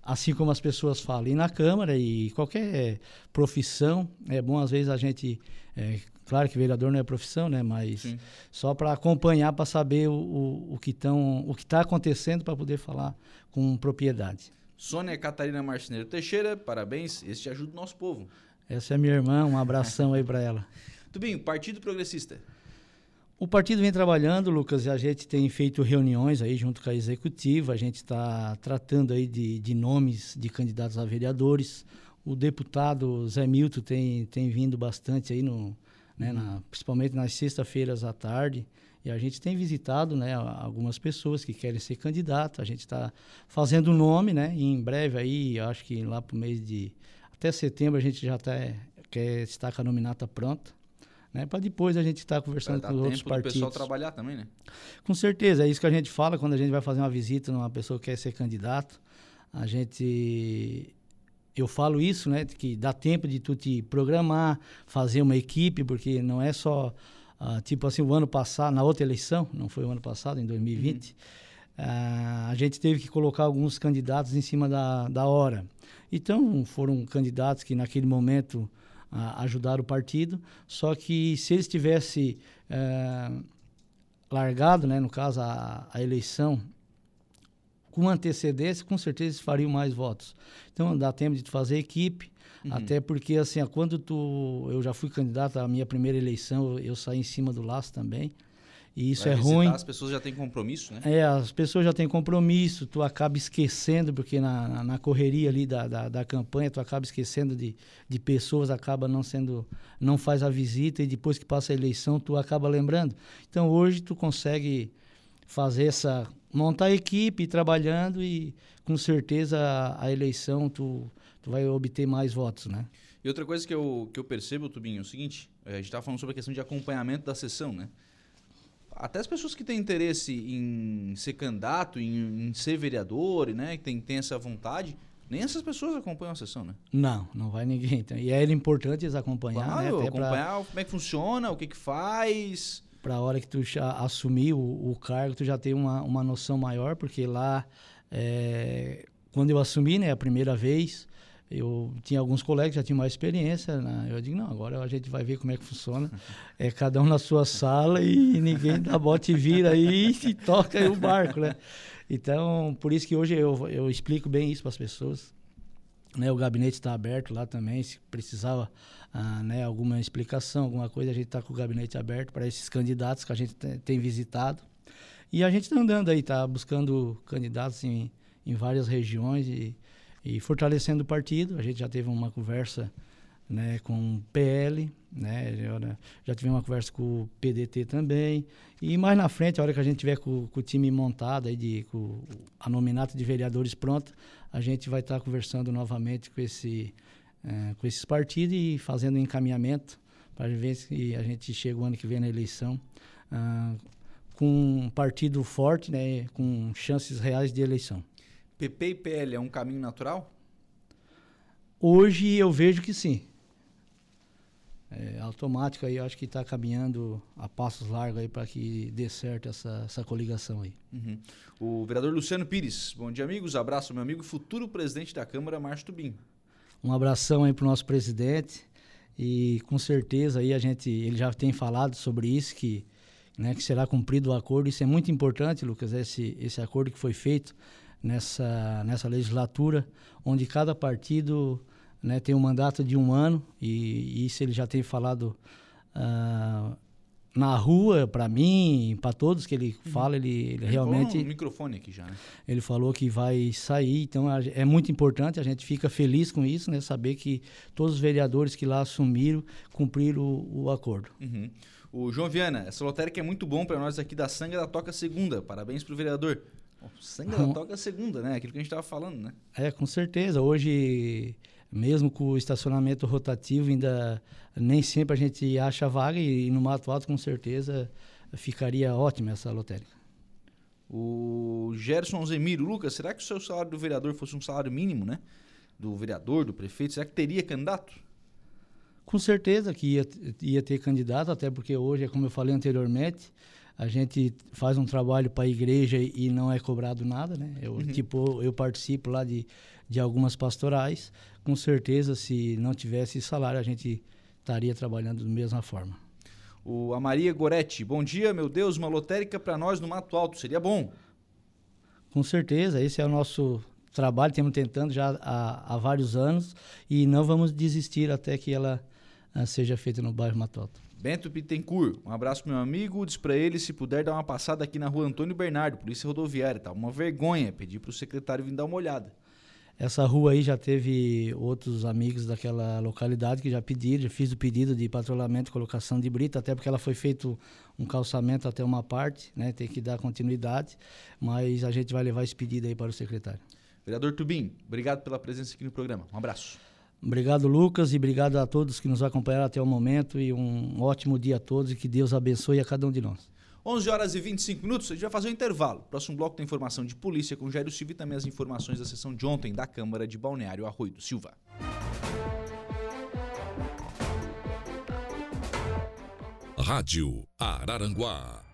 assim como as pessoas falam. E na Câmara e qualquer profissão, é bom às vezes a gente. é, claro que vereador não é profissão, né? Mas Sim. só para acompanhar, para saber o, o, o que está acontecendo, para poder falar com propriedade. Sônia Catarina Marceneiro Teixeira, parabéns. Esse te ajuda o nosso povo. Essa é minha irmã, um abração aí para ela. <laughs> Tubinho, Partido Progressista. O partido vem trabalhando, Lucas, e a gente tem feito reuniões aí junto com a executiva, a gente está tratando aí de, de nomes de candidatos a vereadores. O deputado Zé Milton tem, tem vindo bastante aí, no, né, na- principalmente nas sextas-feiras à tarde. E a gente tem visitado né, algumas pessoas que querem ser candidato. A gente está fazendo o nome, né? E em breve aí, acho que lá para o mês de. Até setembro a gente já tá, quer estar com a nominata pronta. Né, para depois a gente estar Pra conversando com os outros tempo do pessoal partidos. trabalhar também, né? Com certeza, é isso que a gente fala quando a gente vai fazer uma visita numa pessoa que quer ser candidato. A gente. Eu falo isso, né? Que dá tempo de tu te programar, fazer uma equipe, porque não é só. Ah, tipo assim, o ano passado, na outra eleição, não foi o ano passado, em 2020, ah, a gente teve que colocar alguns candidatos em cima da, da hora. Então, foram candidatos que naquele momento ah, ajudaram o partido, só que se eles tivessem eh, largado, né, no caso, a, a eleição com antecedência, com certeza eles fariam mais votos. Então, dá tempo de fazer equipe, até porque, assim, quando tu... Eu já fui candidato à minha primeira eleição, eu, eu saí em cima do laço também, e isso Vai é visitar, ruim. As pessoas já têm compromisso, né? É, as pessoas já têm compromisso, tu acaba esquecendo, porque na, na, na correria ali da, da, da campanha, tu acaba esquecendo de, de pessoas, acaba não sendo, não faz a visita e depois que passa a eleição, tu acaba lembrando. Então hoje tu consegue fazer essa, montar a equipe, trabalhando e com certeza a, a eleição tu, tu vai obter mais votos, né? E outra coisa que eu, que eu percebo, Tubinho, é o seguinte: eh, a gente estava falando sobre a questão de acompanhamento da sessão, né? Até as pessoas que têm interesse em ser candidato, em, em ser vereador, né? Que tem, tem essa vontade, nem essas pessoas acompanham a sessão, né? Não, não vai ninguém. Então, e é importante eles acompanhar, né? Claro, Até pra- acompanhar como é que funciona, o que que faz. Para a hora que tu já assumir o, o cargo, tu já tem uma, uma noção maior, porque lá, é, quando eu assumi, né, a primeira vez, eu tinha alguns colegas que já tinham mais experiência, né? eu digo, não, agora a gente vai ver como é que funciona, <laughs> é cada um na sua sala e ninguém dá bote e vira aí e toca aí o barco, né? Então, por isso que hoje eu, eu explico bem isso para as pessoas. Né, o gabinete está aberto lá também, se precisava ah, né, alguma explicação, alguma coisa, a gente está com o gabinete aberto para esses candidatos que a gente tem visitado. E a gente está andando aí, está buscando candidatos em, em várias regiões e, e fortalecendo o partido. A gente já teve uma conversa né, com o PL, né, já, já tivemos uma conversa com o PDT também. E mais na frente, a hora que a gente tiver com, com o time montado, aí de, com a nominata de vereadores pronta, a gente vai estar tá conversando novamente com, esse, é, com esses partidos e fazendo encaminhamento para ver se a gente chega o ano que vem na eleição ah, com um partido forte, né, com chances reais de eleição. PP e PL é um caminho natural? Hoje eu vejo que sim é, automática aí, acho que está caminhando a passos largos aí para que dê certo essa, essa coligação aí. Uhum. O vereador Luciano Pires, bom dia amigos, abraço meu amigo futuro presidente da Câmara, Márcio Tubim. Um abração aí para o nosso presidente. E com certeza aí a gente, ele já tem falado sobre isso, que, né, que será cumprido o acordo, isso é muito importante Lucas, esse, esse acordo que foi feito nessa, nessa legislatura, onde cada partido né, tem um mandato de um ano. E, e isso ele já tem falado uh, na rua para mim, para todos que ele uhum. fala, ele, ele, ele realmente. Um microfone aqui já. Né? Ele falou que vai sair, então é muito importante. A gente fica feliz com isso, né? Saber que todos os vereadores que lá assumiram cumpriram o, o acordo. Uhum. O João Viana, essa lotérica é muito bom para nós aqui da Sanga da Toca Segunda. Parabéns pro vereador. Oh, Sanga da Toca Segunda, né? Aquilo que a gente estava falando, né? É, com certeza. Hoje mesmo com o estacionamento rotativo, ainda nem sempre a gente acha vaga e, no Mato Alto, com certeza, ficaria ótima essa lotérica. O Gerson Zemiro, Lucas, será que o seu salário do vereador fosse um salário mínimo, né? Do vereador, do prefeito, será que teria candidato? Com certeza que ia, ia ter candidato, até porque hoje, como eu falei anteriormente, a gente faz um trabalho para a igreja e não é cobrado nada, né? Eu, uhum. Tipo, eu participo lá de, de algumas pastorais, com certeza, se não tivesse salário, a gente estaria trabalhando da mesma forma. O, a Maria Goretti, bom dia, meu Deus, uma lotérica para nós no Mato Alto, seria bom? Com certeza, esse é o nosso trabalho, temos tentando já há, há vários anos e não vamos desistir até que ela uh, seja feita no bairro Mato Alto. Bento Pittencourt, um abraço pro meu amigo, diz para ele se puder dar uma passada aqui na rua Antônio Bernardo, Polícia Rodoviária, tá uma vergonha, pedir pro secretário vir dar uma olhada. Essa rua aí já teve outros amigos daquela localidade que já pediram, já fiz o pedido de patrulhamento colocação de brita, até porque ela foi feito um calçamento até uma parte, né? Tem que dar continuidade, mas a gente vai levar esse pedido aí para o secretário. Vereador Tubim, obrigado pela presença aqui no programa. Um abraço. Obrigado, Lucas, e obrigado a todos que nos acompanharam até o momento e um ótimo dia a todos e que Deus abençoe a cada um de nós. 11 horas e 25 minutos, a gente vai fazer um intervalo. Próximo bloco tem informação de polícia com Jairo Silva e também as informações da sessão de ontem da Câmara de Balneário Arroio do Silva. Rádio Araranguá.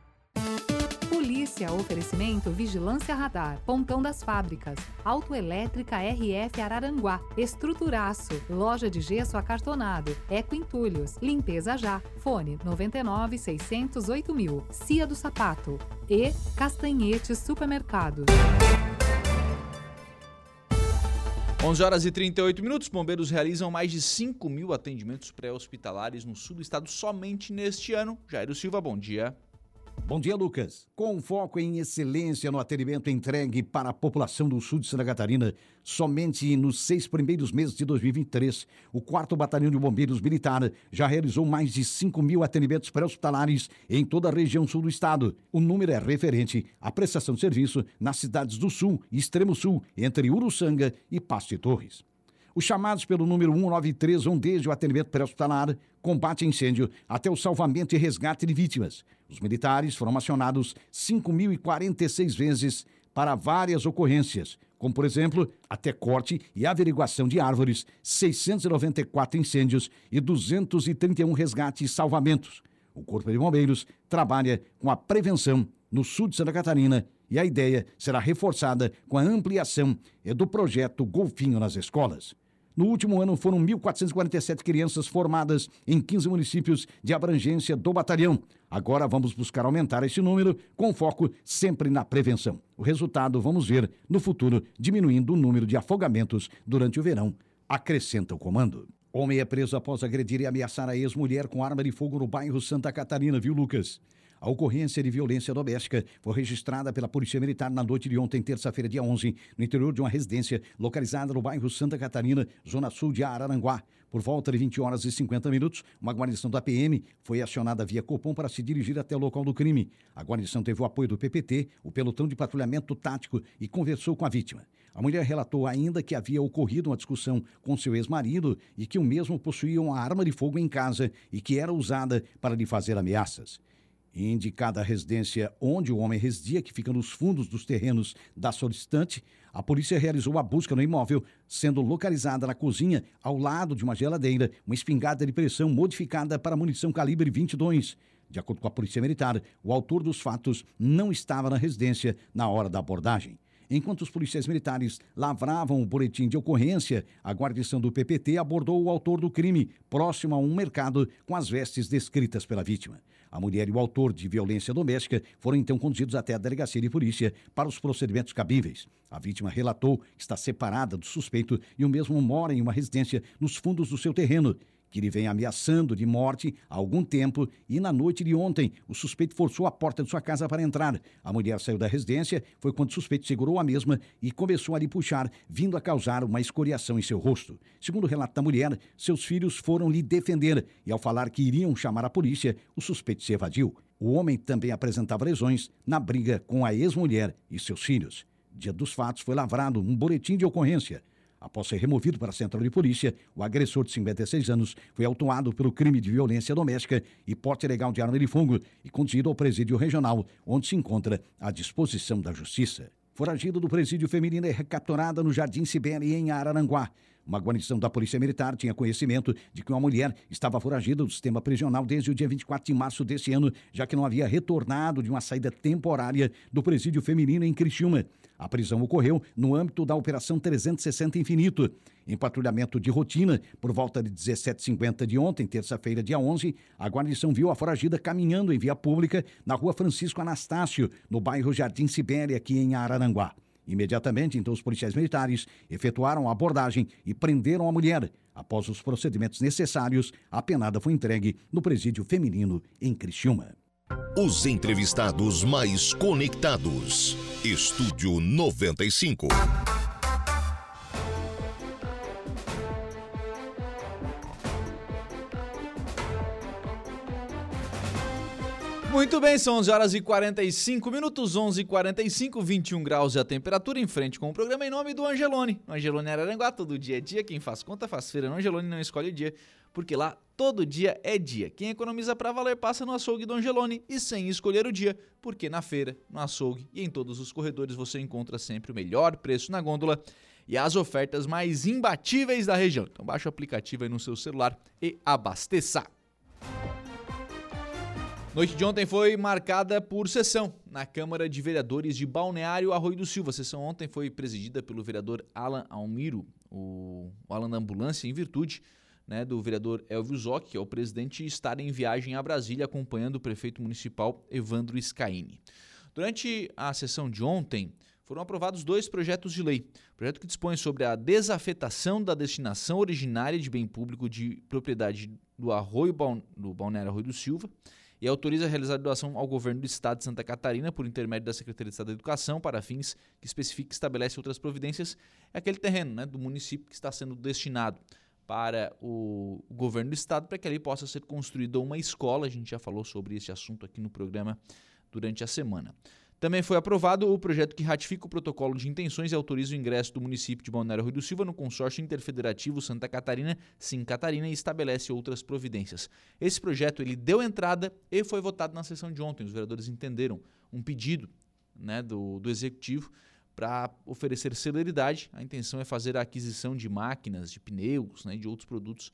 Polícia, oferecimento Vigilância Radar, Pontão das Fábricas, Autoelétrica RF Araranguá, Estruturaço, Loja de Gesso Acartonado, Eco Entulhos, Limpeza Já, Fone 99 608 mil, Cia do Sapato e Castanhetes Supermercados. 11 horas e 38 minutos, bombeiros realizam mais de 5 mil atendimentos pré-hospitalares no sul do estado somente neste ano. Jairo Silva, bom dia. Bom dia, Lucas. Com foco em excelência no atendimento entregue para a população do sul de Santa Catarina, somente nos seis primeiros meses de 2023, o 4 Batalhão de Bombeiros Militar já realizou mais de 5 mil atendimentos pré-hospitalares em toda a região sul do estado. O número é referente à prestação de serviço nas cidades do sul e extremo sul, entre Uruçanga e Pasto e Torres. Os chamados pelo número 193 vão desde o atendimento pré-hospitalar, combate a incêndio, até o salvamento e resgate de vítimas. Os militares foram acionados 5.046 vezes para várias ocorrências, como, por exemplo, até corte e averiguação de árvores, 694 incêndios e 231 resgates e salvamentos. O Corpo de Bombeiros trabalha com a prevenção no sul de Santa Catarina e a ideia será reforçada com a ampliação do projeto Golfinho nas escolas. No último ano, foram 1.447 crianças formadas em 15 municípios de abrangência do batalhão. Agora vamos buscar aumentar esse número, com foco sempre na prevenção. O resultado vamos ver no futuro, diminuindo o número de afogamentos durante o verão acrescenta o comando. Homem é preso após agredir e ameaçar a ex-mulher com arma de fogo no bairro Santa Catarina, viu, Lucas? A ocorrência de violência doméstica foi registrada pela Polícia Militar na noite de ontem, terça-feira, dia 11, no interior de uma residência localizada no bairro Santa Catarina, zona sul de Araranguá. Por volta de 20 horas e 50 minutos, uma guarnição da PM foi acionada via Copom para se dirigir até o local do crime. A guarnição teve o apoio do PPT, o pelotão de patrulhamento tático, e conversou com a vítima. A mulher relatou ainda que havia ocorrido uma discussão com seu ex-marido e que o mesmo possuía uma arma de fogo em casa e que era usada para lhe fazer ameaças indicada a residência onde o homem residia, que fica nos fundos dos terrenos da solicitante, a polícia realizou a busca no imóvel, sendo localizada na cozinha, ao lado de uma geladeira, uma espingarda de pressão modificada para munição calibre 22. De acordo com a Polícia Militar, o autor dos fatos não estava na residência na hora da abordagem. Enquanto os policiais militares lavravam o boletim de ocorrência, a guarnição do PPT abordou o autor do crime, próximo a um mercado, com as vestes descritas pela vítima. A mulher e o autor de violência doméstica foram então conduzidos até a delegacia de polícia para os procedimentos cabíveis. A vítima relatou que está separada do suspeito e o mesmo mora em uma residência nos fundos do seu terreno que lhe vem ameaçando de morte há algum tempo e na noite de ontem o suspeito forçou a porta de sua casa para entrar. A mulher saiu da residência, foi quando o suspeito segurou a mesma e começou a lhe puxar, vindo a causar uma escoriação em seu rosto. Segundo o relato da mulher, seus filhos foram lhe defender e ao falar que iriam chamar a polícia, o suspeito se evadiu. O homem também apresentava lesões na briga com a ex-mulher e seus filhos. Dia dos fatos foi lavrado um boletim de ocorrência. Após ser removido para a central de polícia, o agressor de 56 anos foi autuado pelo crime de violência doméstica e porte ilegal de arma de fogo e conduzido ao presídio regional, onde se encontra à disposição da justiça. Foragido do presídio feminino é recapturada no Jardim Sibéria, em Araranguá. Uma guarnição da Polícia Militar tinha conhecimento de que uma mulher estava foragida do sistema prisional desde o dia 24 de março deste ano, já que não havia retornado de uma saída temporária do presídio feminino em Criciúma. A prisão ocorreu no âmbito da Operação 360 Infinito. Em patrulhamento de rotina, por volta de 17h50 de ontem, terça-feira, dia 11, a guarnição viu a foragida caminhando em via pública na rua Francisco Anastácio, no bairro Jardim Sibéria, aqui em Araranguá. Imediatamente, então, os policiais militares efetuaram a abordagem e prenderam a mulher. Após os procedimentos necessários, a penada foi entregue no presídio feminino em Criciúma. Os entrevistados mais conectados. Estúdio 95. Muito bem, são 11 horas e 45 minutos, 11 e 45, 21 graus é a temperatura em frente com o programa em nome do Angelone. No Angelone Araranguá, todo dia é dia, quem faz conta faz feira. No Angelone não escolhe o dia, porque lá todo dia é dia. Quem economiza para valer passa no açougue do Angelone e sem escolher o dia, porque na feira, no açougue e em todos os corredores você encontra sempre o melhor preço na gôndola e as ofertas mais imbatíveis da região. Então baixe o aplicativo aí no seu celular e abasteça. Noite de ontem foi marcada por sessão na Câmara de Vereadores de Balneário Arroio do Silva. A sessão ontem foi presidida pelo vereador Alan Almiro, o, Alan da Ambulância, em virtude né, do vereador Elvio Zoc, que é o presidente, estar em viagem a Brasília acompanhando o prefeito municipal Evandro Scaini. Durante a sessão de ontem, foram aprovados dois projetos de lei. O projeto que dispõe sobre a desafetação da destinação originária de bem público de propriedade do Arroio do Balneário Arroio do Silva e autoriza a realizar doação ao governo do Estado de Santa Catarina por intermédio da Secretaria de Estado da Educação para fins que especifique e estabelece outras providências. É aquele terreno né, do município que está sendo destinado para o governo do Estado para que ali possa ser construída uma escola. A gente já falou sobre esse assunto aqui no programa durante a semana. Também foi aprovado o projeto que ratifica o protocolo de intenções e autoriza o ingresso do município de Balneário Rui do Silva no consórcio interfederativo Santa Catarina, Sim Catarina, e estabelece outras providências. Esse projeto ele deu entrada e foi votado na sessão de ontem. Os vereadores entenderam um pedido né, do, do executivo para oferecer celeridade. A intenção é fazer a aquisição de máquinas, de pneus, né, de outros produtos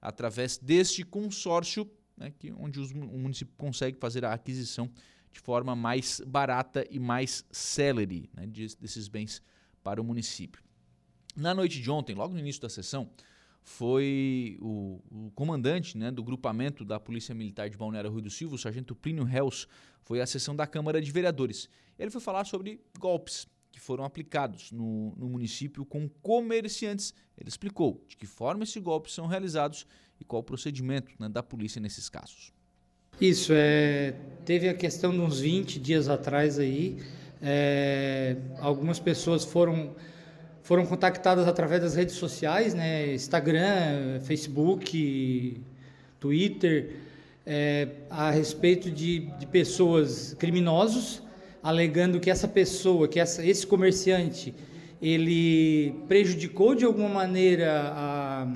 através deste consórcio, né, que, onde os, o município consegue fazer a aquisição de forma mais barata e mais célere né, desses bens para o município. Na noite de ontem, logo no início da sessão, foi o, o comandante né, do grupamento da Polícia Militar de Balneário Rui do Silva, o sargento Plínio Hels, foi à sessão da Câmara de Vereadores. Ele foi falar sobre golpes, que foram aplicados no, no município com comerciantes. Ele explicou de que forma esses golpes são realizados e qual o procedimento né, da polícia nesses casos. Isso, é, teve a questão de uns 20 dias atrás aí, é, algumas pessoas foram, foram contactadas através das redes sociais, né, Instagram, Facebook, Twitter, é, a respeito de, de pessoas criminosos, alegando que essa pessoa, que essa, esse comerciante, ele prejudicou de alguma maneira a,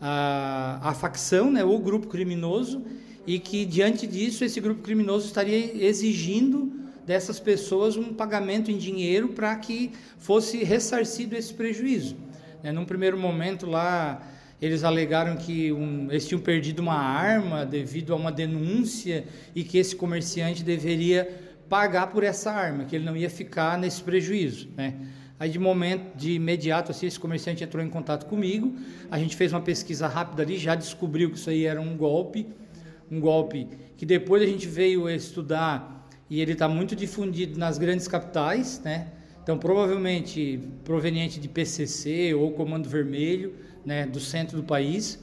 a, a facção, né, ou grupo criminoso, e que diante disso esse grupo criminoso estaria exigindo dessas pessoas um pagamento em dinheiro para que fosse ressarcido esse prejuízo. Né, num primeiro momento lá eles alegaram que um, eles tinham perdido uma arma devido a uma denúncia e que esse comerciante deveria pagar por essa arma, que ele não ia ficar nesse prejuízo, né? Aí de momento, de imediato, assim, esse comerciante entrou em contato comigo, a gente fez uma pesquisa rápida ali, já descobriu que isso aí era um golpe, um golpe que depois a gente veio estudar e ele está muito difundido nas grandes capitais, né? Então provavelmente proveniente de PCC ou Comando Vermelho, né, do centro do país,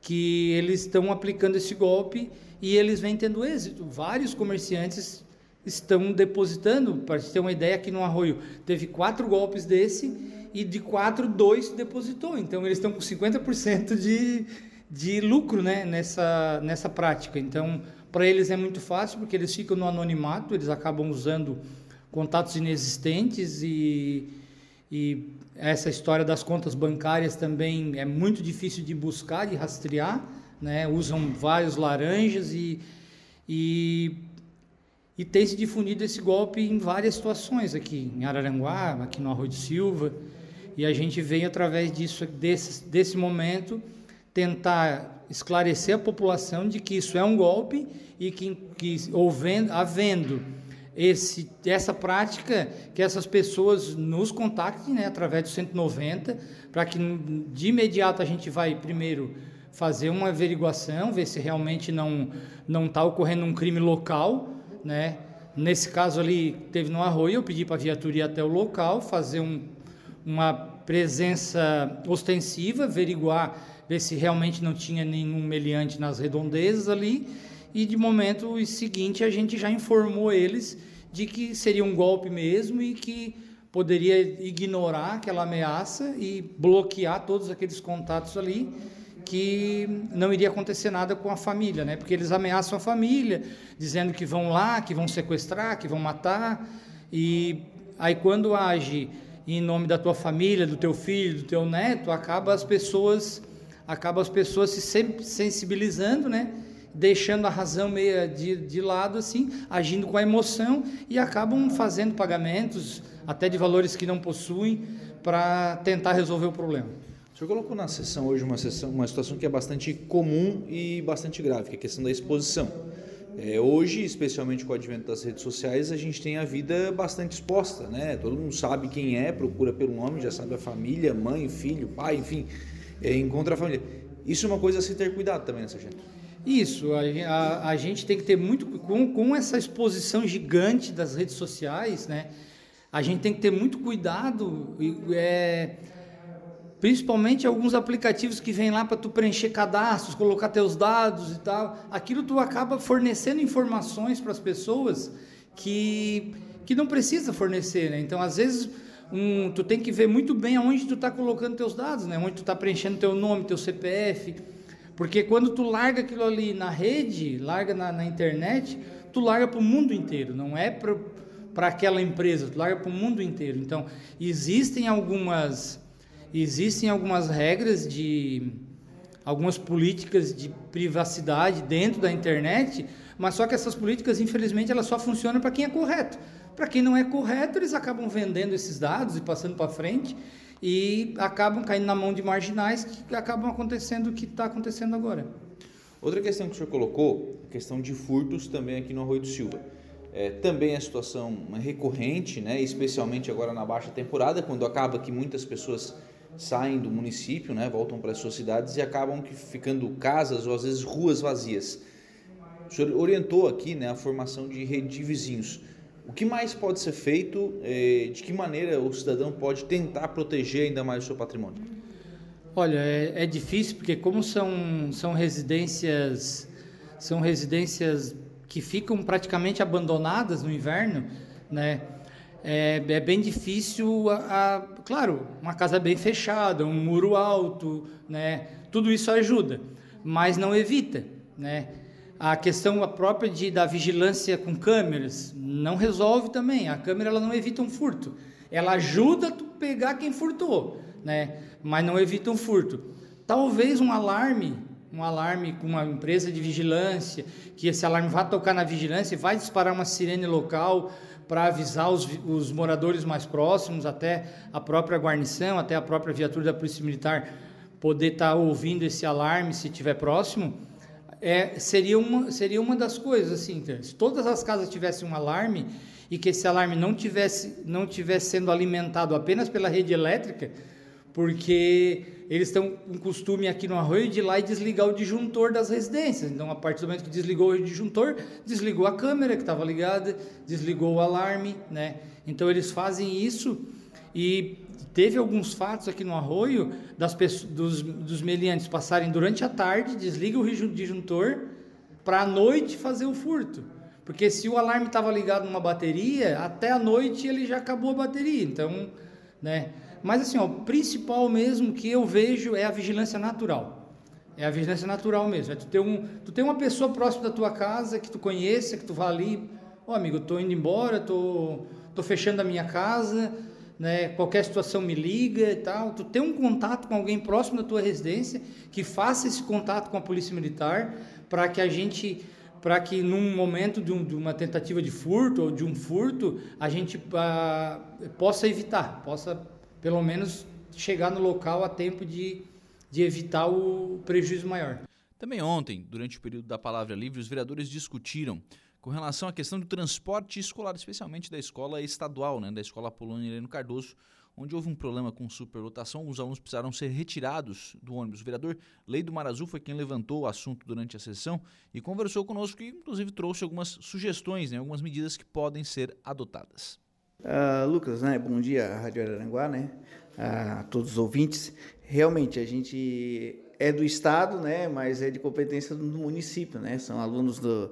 que eles estão aplicando esse golpe e eles vêm tendo êxito. Vários comerciantes estão depositando, para ter uma ideia, aqui no Arroio teve quatro golpes desse e de quatro, dois depositou. Então eles estão com 50% de, de lucro né, nessa, nessa prática. Então, para eles é muito fácil, porque eles ficam no anonimato, eles acabam usando contatos inexistentes e, e essa história das contas bancárias também é muito difícil de buscar, de rastrear, né? Usam vários laranjas e, e, e tem se difundido esse golpe em várias situações aqui, em Araranguá, aqui no Arroio de Silva, e a gente vem através disso, desse, desse momento, tentar esclarecer a população de que isso é um golpe e que, que havendo, havendo esse, essa prática, que essas pessoas nos contactem né, através do 190, para que de imediato a gente vai primeiro fazer uma averiguação, ver se realmente não não está ocorrendo um crime local, né? Nesse caso ali teve no Arroio, eu pedi para a viatura ir até o local, fazer um, uma presença ostensiva, averiguar, ver se realmente não tinha nenhum meliante nas redondezas ali, e de momento seguinte a gente já informou eles de que seria um golpe mesmo e que poderia ignorar aquela ameaça e bloquear todos aqueles contatos ali que não iria acontecer nada com a família, né? Porque eles ameaçam a família, dizendo que vão lá, que vão sequestrar, que vão matar, e aí quando age em nome da tua família, do teu filho, do teu neto, acaba as pessoas, acaba as pessoas se sensibilizando, né? deixando a razão meio de, de lado, assim, agindo com a emoção e acabam fazendo pagamentos, até de valores que não possuem, para tentar resolver o problema. O senhor colocou na sessão hoje uma, sessão, uma situação que é bastante comum e bastante grave, que é a questão da exposição. É, hoje, especialmente com o advento das redes sociais, a gente tem a vida bastante exposta, né? Todo mundo sabe quem é, procura pelo nome, já sabe a família, mãe, filho, pai, enfim, é, encontra a família. Isso é uma coisa a se ter cuidado também nessa gente. Isso, a, a, a, gente tem que ter muito com, com essa exposição gigante das redes sociais, né? A gente tem que ter muito cuidado, é, principalmente alguns aplicativos que vêm lá para tu preencher cadastros, colocar teus dados e tal. Aquilo tu acaba fornecendo informações para as pessoas que que não precisa fornecer, né? Então às vezes um, tu tem que ver muito bem aonde tu está colocando teus dados, né? Onde tu está preenchendo teu nome, teu CPF porque quando tu larga aquilo ali na rede, larga na, na internet, tu larga para o mundo inteiro, não é para aquela empresa, tu larga para o mundo inteiro. Então, existem algumas, existem algumas regras de algumas políticas de privacidade dentro da internet, mas só que essas políticas, infelizmente, elas só funcionam para quem é correto. Para quem não é correto, eles acabam vendendo esses dados e passando para frente e acabam caindo na mão de marginais que acabam acontecendo o que está acontecendo agora. Outra questão que o senhor colocou, a questão de furtos também aqui no Arroio do Silva. É, também é situação recorrente, né, especialmente agora na baixa temporada, quando acaba que muitas pessoas saem do município, né, voltam para as suas cidades e acabam ficando casas ou às vezes ruas vazias. O senhor orientou aqui né, a formação de rede de vizinhos. O que mais pode ser feito? Eh, de que maneira o cidadão pode tentar proteger ainda mais o seu patrimônio? Olha, é, é difícil porque como são, são residências são residências que ficam praticamente abandonadas no inverno, né? É, é bem difícil, a, a, claro, uma casa bem fechada, um muro alto, né? Tudo isso ajuda, mas não evita, né? A questão própria de, da vigilância com câmeras não resolve também. A câmera ela não evita um furto. Ela ajuda a pegar quem furtou, né? Mas não evita um furto. Talvez um alarme, um alarme com uma empresa de vigilância, que esse alarme vai tocar na vigilância e vai disparar uma sirene local para avisar os, os moradores mais próximos, até a própria guarnição, até a própria viatura da Polícia Militar poder estar tá ouvindo esse alarme se estiver próximo é, seria, uma, seria uma das coisas, assim, se todas as casas tivessem um alarme e que esse alarme não tivesse, não tivesse sendo alimentado apenas pela rede elétrica, porque eles estão com costume aqui no arroio de ir lá e desligar o disjuntor das residências. Então, a partir do momento que desligou o disjuntor, desligou a câmera que estava ligada, desligou o alarme, né? Então, eles fazem isso e Teve alguns fatos aqui no arroio das pessoas, dos, dos meliantes passarem durante a tarde, desliga o disjuntor, para a noite fazer o furto. Porque se o alarme estava ligado numa bateria, até a noite ele já acabou a bateria. Então, né? Mas assim, ó, o principal mesmo que eu vejo é a vigilância natural. É a vigilância natural mesmo. É tu ter, um, tu ter uma pessoa próxima da tua casa que tu conheça, que tu vá ali, ó oh, amigo, tô indo embora, tô, tô fechando a minha casa, né? Qualquer situação me liga e tal. Tu tem um contato com alguém próximo da tua residência que faça esse contato com a polícia militar para que a gente para que num momento de, um, de, uma tentativa de furto ou de um furto a gente ah, possa evitar, possa pelo menos chegar no local a tempo de, de evitar o prejuízo maior. Também ontem, durante o período da palavra livre, os vereadores discutiram com relação à questão do transporte escolar, especialmente da escola estadual, né, da escola Apolônia Heleno Cardoso, onde houve um problema com superlotação, os alunos precisaram ser retirados do ônibus. O vereador Leido Marazul foi quem levantou o assunto durante a sessão e conversou conosco e, inclusive, trouxe algumas sugestões, né, algumas medidas que podem ser adotadas. Uh, Lucas, né, bom dia, Rádio Araranguá, né, a todos os ouvintes. Realmente, a gente é do estado, né, mas é de competência do município, né, são alunos do,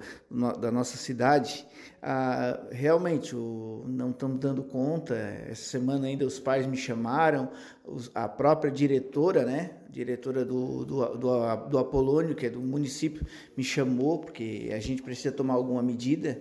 da nossa cidade. Ah, realmente, o, não estamos dando conta. Essa semana ainda os pais me chamaram, os, a própria diretora, né, diretora do, do, do, do Apolônio, que é do município, me chamou porque a gente precisa tomar alguma medida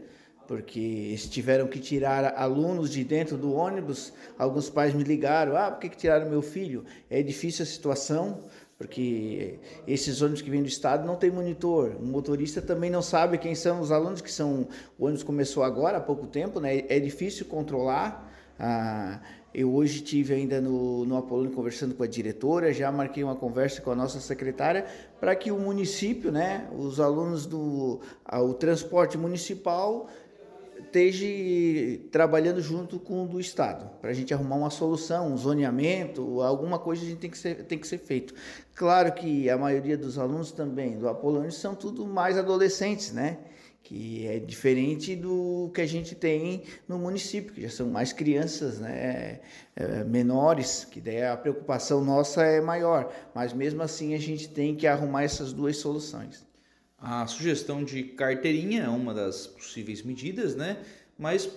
porque eles tiveram que tirar alunos de dentro do ônibus. Alguns pais me ligaram: ah, por que, que tiraram meu filho? É difícil a situação, porque esses ônibus que vêm do estado não tem monitor. O motorista também não sabe quem são os alunos que são. O ônibus começou agora há pouco tempo, né? É difícil controlar. Ah, eu hoje tive ainda no, no Apolônio conversando com a diretora, já marquei uma conversa com a nossa secretária para que o município, né, os alunos do o transporte municipal esteja trabalhando junto com o do Estado, para a gente arrumar uma solução, um zoneamento, alguma coisa a gente tem que ser, tem que ser feito. Claro que a maioria dos alunos também do Apolônio são tudo mais adolescentes, né? que é diferente do que a gente tem no município, que já são mais crianças, né, é, menores, que daí a preocupação nossa é maior, mas mesmo assim a gente tem que arrumar essas duas soluções. A sugestão de carteirinha é uma das possíveis medidas, né? Mas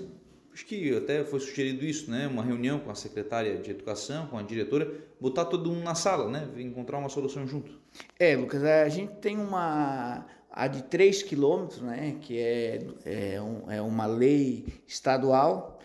acho que até foi sugerido isso, né? Uma reunião com a secretária de educação, com a diretora, botar todo mundo na sala, né? Encontrar uma solução junto. É, Lucas, a gente tem uma a de 3 quilômetros, né? Que é, é, um, é uma lei estadual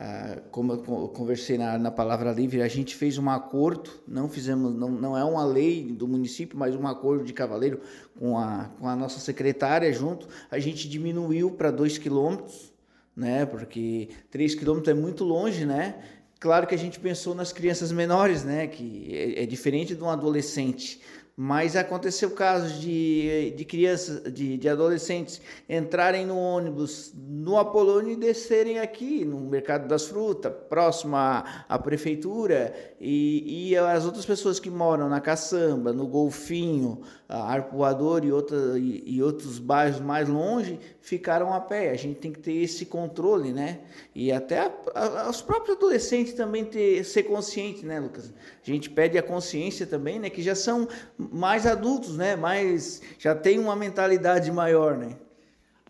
ah, como eu conversei na, na, palavra livre, a gente fez um acordo, não fizemos, não, não é uma lei do município, mas um acordo de cavaleiro com a, com a nossa secretária junto, a gente diminuiu para 2 quilômetros, né, porque 3 quilômetros é muito longe, né, claro que a gente pensou nas crianças menores, né, que é, é diferente de um adolescente, Mas aconteceu casos de, de crianças, de, de adolescentes entrarem no ônibus no Apolônio e descerem aqui no Mercado das Frutas, próximo à, à prefeitura, e, e as outras pessoas que moram na Caçamba, no Golfinho, Arpoador e, outra, e, e, outros bairros mais longe ficaram a pé. A gente tem que ter esse controle, né? E até a, a, os próprios adolescentes também ter, ser consciente, né, Lucas? A gente pede a consciência também, né? Que já são mais adultos, né? Mais, já tem uma mentalidade maior, né?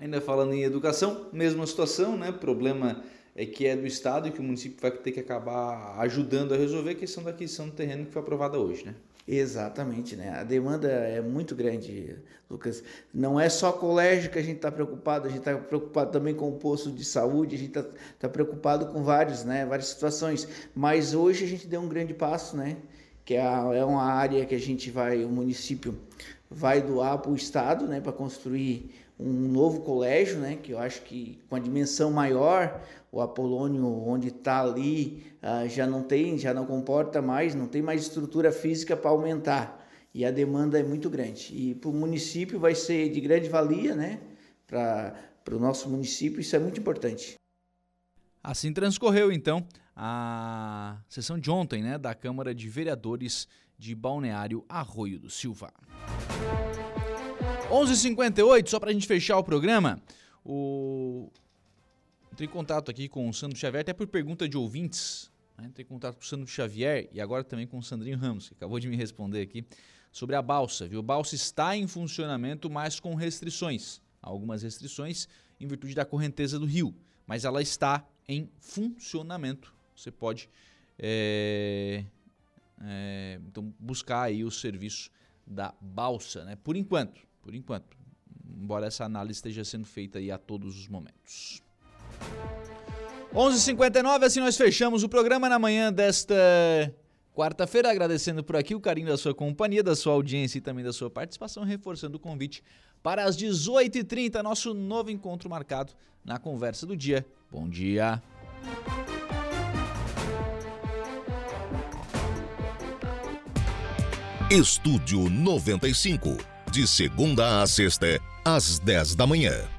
Ainda falando em educação, mesma situação, né? Problema é que é do Estado e que o município vai ter que acabar ajudando a resolver a questão da aquisição do terreno que foi aprovada hoje, né? Exatamente, né? A demanda é muito grande, Lucas. Não é só colégio que a gente está preocupado, a gente está preocupado também com o posto de saúde, a gente está tá preocupado com vários, né? Várias situações. Mas hoje a gente deu um grande passo, né? Que é, é uma área que a gente vai, o município vai doar para o estado, né? Para construir um novo colégio, né? Que eu acho que com a dimensão maior, o Apolônio, onde está ali, uh, já não tem, já não comporta mais, não tem mais estrutura física para aumentar. E a demanda é muito grande. E para o município vai ser de grande valia, né? Para o nosso município, isso é muito importante. Assim transcorreu, então, a sessão de ontem, né? Da Câmara de Vereadores de Balneário Arroio do Silva. 11:58 só para a gente fechar o programa. O Entrei em contato aqui com o Sandro Xavier, até por pergunta de ouvintes. Né? Entrei em contato com o Sandro Xavier e agora também com o Sandrinho Ramos, que acabou de me responder aqui, sobre a balsa. Viu? A balsa está em funcionamento, mas com restrições. Algumas restrições em virtude da correnteza do rio, mas ela está em funcionamento. Você pode é, é, então buscar aí o serviço da balsa, né? Por enquanto, por enquanto, embora essa análise esteja sendo feita aí a todos os momentos. 11:59 assim nós fechamos o programa na manhã desta quarta-feira, agradecendo por aqui o carinho da sua companhia, da sua audiência e também da sua participação, reforçando o convite para as 18h30, nosso novo encontro marcado na conversa do dia. Bom dia! Estúdio 95, de segunda a sexta, às 10 da manhã.